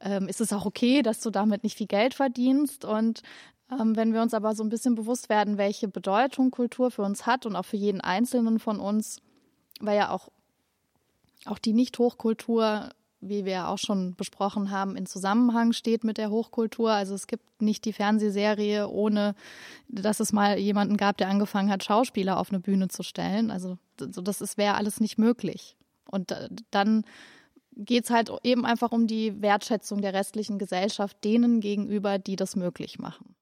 ähm, ist es auch okay, dass du damit nicht viel Geld verdienst und ähm, wenn wir uns aber so ein bisschen bewusst werden, welche Bedeutung Kultur für uns hat und auch für jeden Einzelnen von uns, weil ja auch, auch die Nicht-Hochkultur, wie wir ja auch schon besprochen haben, in Zusammenhang steht mit der Hochkultur. Also es gibt nicht die Fernsehserie, ohne dass es mal jemanden gab, der angefangen hat, Schauspieler auf eine Bühne zu stellen. Also so das wäre alles nicht möglich. Und äh, dann geht es halt eben einfach um die Wertschätzung der restlichen Gesellschaft denen gegenüber, die das möglich machen.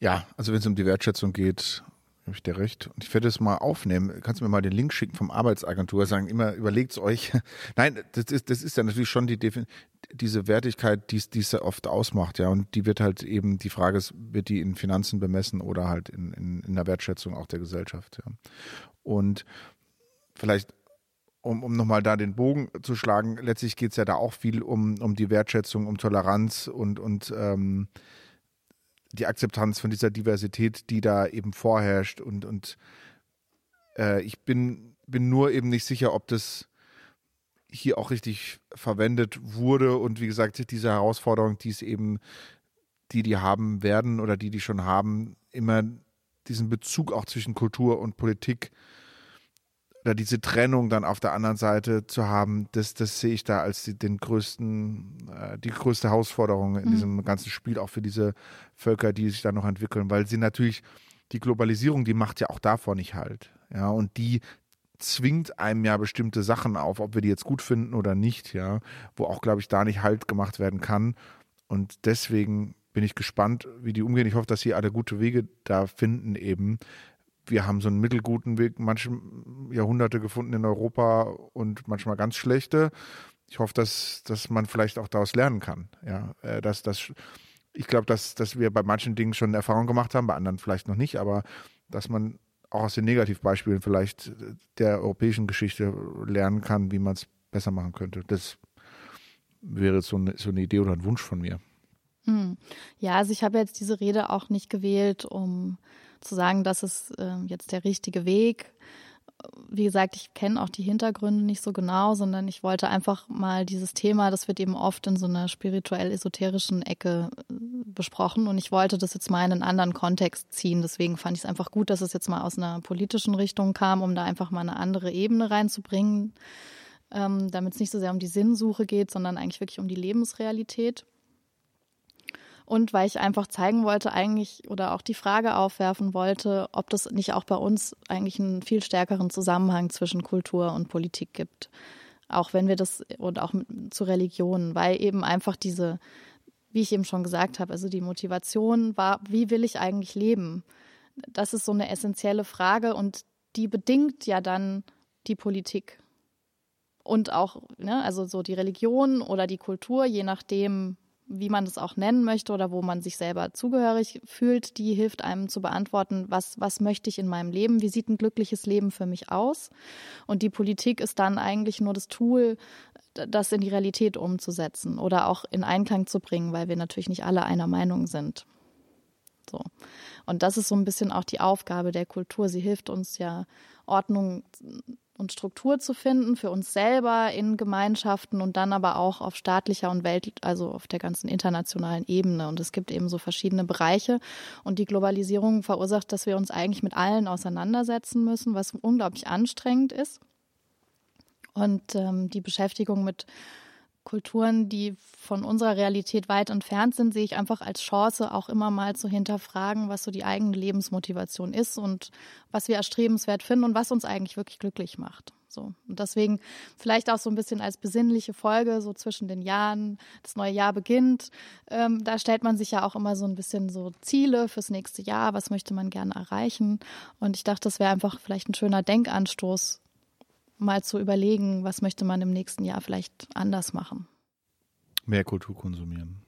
Ja, also wenn es um die Wertschätzung geht, habe ich dir recht. Und ich werde es mal aufnehmen. Kannst du mir mal den Link schicken vom Arbeitsagentur? Sagen immer, überlegt es euch. Nein, das ist, das ist ja natürlich schon die Defin diese Wertigkeit, die es oft ausmacht, ja. Und die wird halt eben, die Frage ist, wird die in Finanzen bemessen oder halt in, in, in der Wertschätzung auch der Gesellschaft, ja. Und vielleicht um, um nochmal da den Bogen zu schlagen, letztlich geht es ja da auch viel um, um die Wertschätzung, um Toleranz und, und ähm, die Akzeptanz von dieser Diversität, die da eben vorherrscht. Und, und äh, ich bin, bin nur eben nicht sicher, ob das hier auch richtig verwendet wurde. Und wie gesagt, diese Herausforderung, die es eben, die die haben werden oder die die schon haben, immer diesen Bezug auch zwischen Kultur und Politik oder diese Trennung dann auf der anderen Seite zu haben, das, das sehe ich da als die, den größten, äh, die größte Herausforderung in Mhm. diesem ganzen Spiel, auch für diese Völker, die sich da noch entwickeln, weil sie natürlich, die Globalisierung, die macht ja auch davor nicht halt. Ja, und die zwingt einem ja bestimmte Sachen auf, ob wir die jetzt gut finden oder nicht, ja, wo auch, glaube ich, da nicht halt gemacht werden kann. Und deswegen bin ich gespannt, wie die umgehen. Ich hoffe, dass sie alle gute Wege da finden eben. Wir haben so einen mittelguten Weg, manche Jahrhunderte gefunden in Europa und manchmal ganz schlechte. Ich hoffe, dass, dass man vielleicht auch daraus lernen kann. Ja, äh, dass, dass, ich glaube, dass, dass wir bei manchen Dingen schon Erfahrung gemacht haben, bei anderen vielleicht noch nicht, aber dass man auch aus den Negativbeispielen vielleicht der europäischen Geschichte lernen kann, wie man es besser machen könnte. Das wäre so eine, so eine Idee oder ein Wunsch von mir. Hm. Ja, also ich habe jetzt diese Rede auch nicht gewählt, um zu sagen, das ist äh, jetzt der richtige Weg. Wie gesagt, ich kenne auch die Hintergründe nicht so genau, sondern ich wollte einfach mal dieses Thema, das wird eben oft in so einer spirituell-esoterischen Ecke äh, besprochen und ich wollte das jetzt mal in einen anderen Kontext ziehen. Deswegen fand ich es einfach gut, dass es jetzt mal aus einer politischen Richtung kam, um da einfach mal eine andere Ebene reinzubringen, ähm, damit es nicht so sehr um die Sinnsuche geht, sondern eigentlich wirklich um die Lebensrealität. Und weil ich einfach zeigen wollte, eigentlich oder auch die Frage aufwerfen wollte, ob das nicht auch bei uns eigentlich einen viel stärkeren Zusammenhang zwischen Kultur und Politik gibt. Auch wenn wir das und auch zu Religionen, weil eben einfach diese, wie ich eben schon gesagt habe, also die Motivation war, wie will ich eigentlich leben? Das ist so eine essentielle Frage und die bedingt ja dann die Politik und auch, ne, also so die Religion oder die Kultur, je nachdem, wie man das auch nennen möchte oder wo man sich selber zugehörig fühlt, die hilft einem zu beantworten, was, was möchte ich in meinem Leben, wie sieht ein glückliches Leben für mich aus. Und die Politik ist dann eigentlich nur das Tool, das in die Realität umzusetzen oder auch in Einklang zu bringen, weil wir natürlich nicht alle einer Meinung sind. So. Und das ist so ein bisschen auch die Aufgabe der Kultur. Sie hilft uns ja, Ordnung und Struktur zu finden für uns selber in Gemeinschaften und dann aber auch auf staatlicher und Welt, also auf der ganzen internationalen Ebene. Und es gibt eben so verschiedene Bereiche. Und die Globalisierung verursacht, dass wir uns eigentlich mit allen auseinandersetzen müssen, was unglaublich anstrengend ist. Und ähm, die Beschäftigung mit Kulturen, die von unserer Realität weit entfernt sind, sehe ich einfach als Chance, auch immer mal zu hinterfragen, was so die eigene Lebensmotivation ist und was wir erstrebenswert finden und was uns eigentlich wirklich glücklich macht. So. Und deswegen vielleicht auch so ein bisschen als besinnliche Folge, so zwischen den Jahren, das neue Jahr beginnt. Ähm, da stellt man sich ja auch immer so ein bisschen so Ziele fürs nächste Jahr, was möchte man gerne erreichen. Und ich dachte, das wäre einfach vielleicht ein schöner Denkanstoß, mal zu überlegen, was möchte man im nächsten Jahr vielleicht anders machen. Mehr Kultur konsumieren.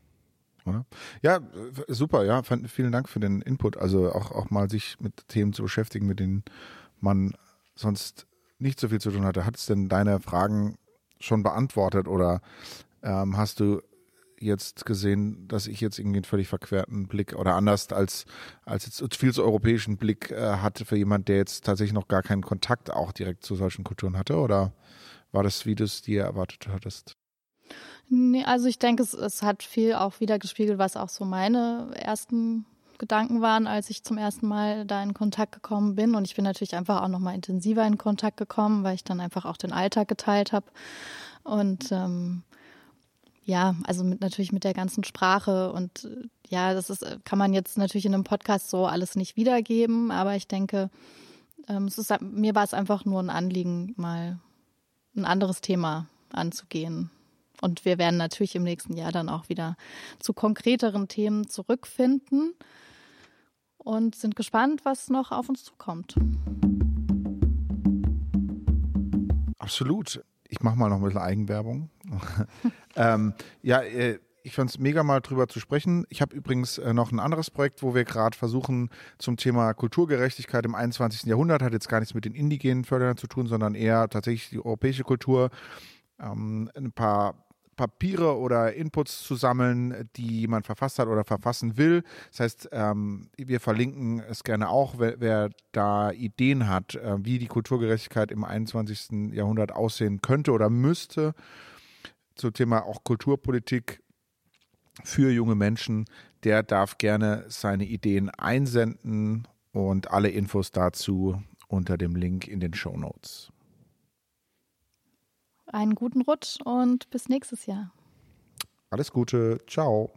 Oder? Ja, super, ja, vielen Dank für den Input. Also auch, auch mal sich mit Themen zu beschäftigen, mit denen man sonst nicht so viel zu tun hatte. Hat es denn deine Fragen schon beantwortet oder ähm, hast du jetzt gesehen, dass ich jetzt irgendwie einen völlig verquerten Blick oder anders als, als jetzt viel zu europäischen Blick äh, hatte für jemand, der jetzt tatsächlich noch gar keinen Kontakt auch direkt zu solchen Kulturen hatte? Oder war das, wie du es dir erwartet hattest? Nee, also ich denke, es, es hat viel auch wieder gespiegelt, was auch so meine ersten Gedanken waren, als ich zum ersten Mal da in Kontakt gekommen bin. Und ich bin natürlich einfach auch nochmal intensiver in Kontakt gekommen, weil ich dann einfach auch den Alltag geteilt habe. Und ähm, ja, also mit, natürlich mit der ganzen Sprache und äh, ja, das ist, äh, kann man jetzt natürlich in einem Podcast so alles nicht wiedergeben, aber ich denke, ähm, es ist, mir war es einfach nur ein Anliegen, mal ein anderes Thema anzugehen. Und wir werden natürlich im nächsten Jahr dann auch wieder zu konkreteren Themen zurückfinden und sind gespannt, was noch auf uns zukommt. Absolut ich mache mal noch ein bisschen Eigenwerbung. ähm, ja, äh, ich fand es mega mal drüber zu sprechen. Ich habe übrigens äh, noch ein anderes Projekt, wo wir gerade versuchen zum Thema Kulturgerechtigkeit im 21. Jahrhundert, hat jetzt gar nichts mit den indigenen Förderern zu tun, sondern eher tatsächlich die europäische Kultur. Ähm, ein paar Papiere oder Inputs zu sammeln, die jemand verfasst hat oder verfassen will. Das heißt, ähm, wir verlinken es gerne auch, wer, wer da Ideen hat, äh, wie die Kulturgerechtigkeit im 21. Jahrhundert aussehen könnte oder müsste. Zum Thema auch Kulturpolitik für junge Menschen, der darf gerne seine Ideen einsenden und alle Infos dazu unter dem Link in den Show Notes einen guten Rutsch und bis nächstes Jahr. Alles Gute. Ciao.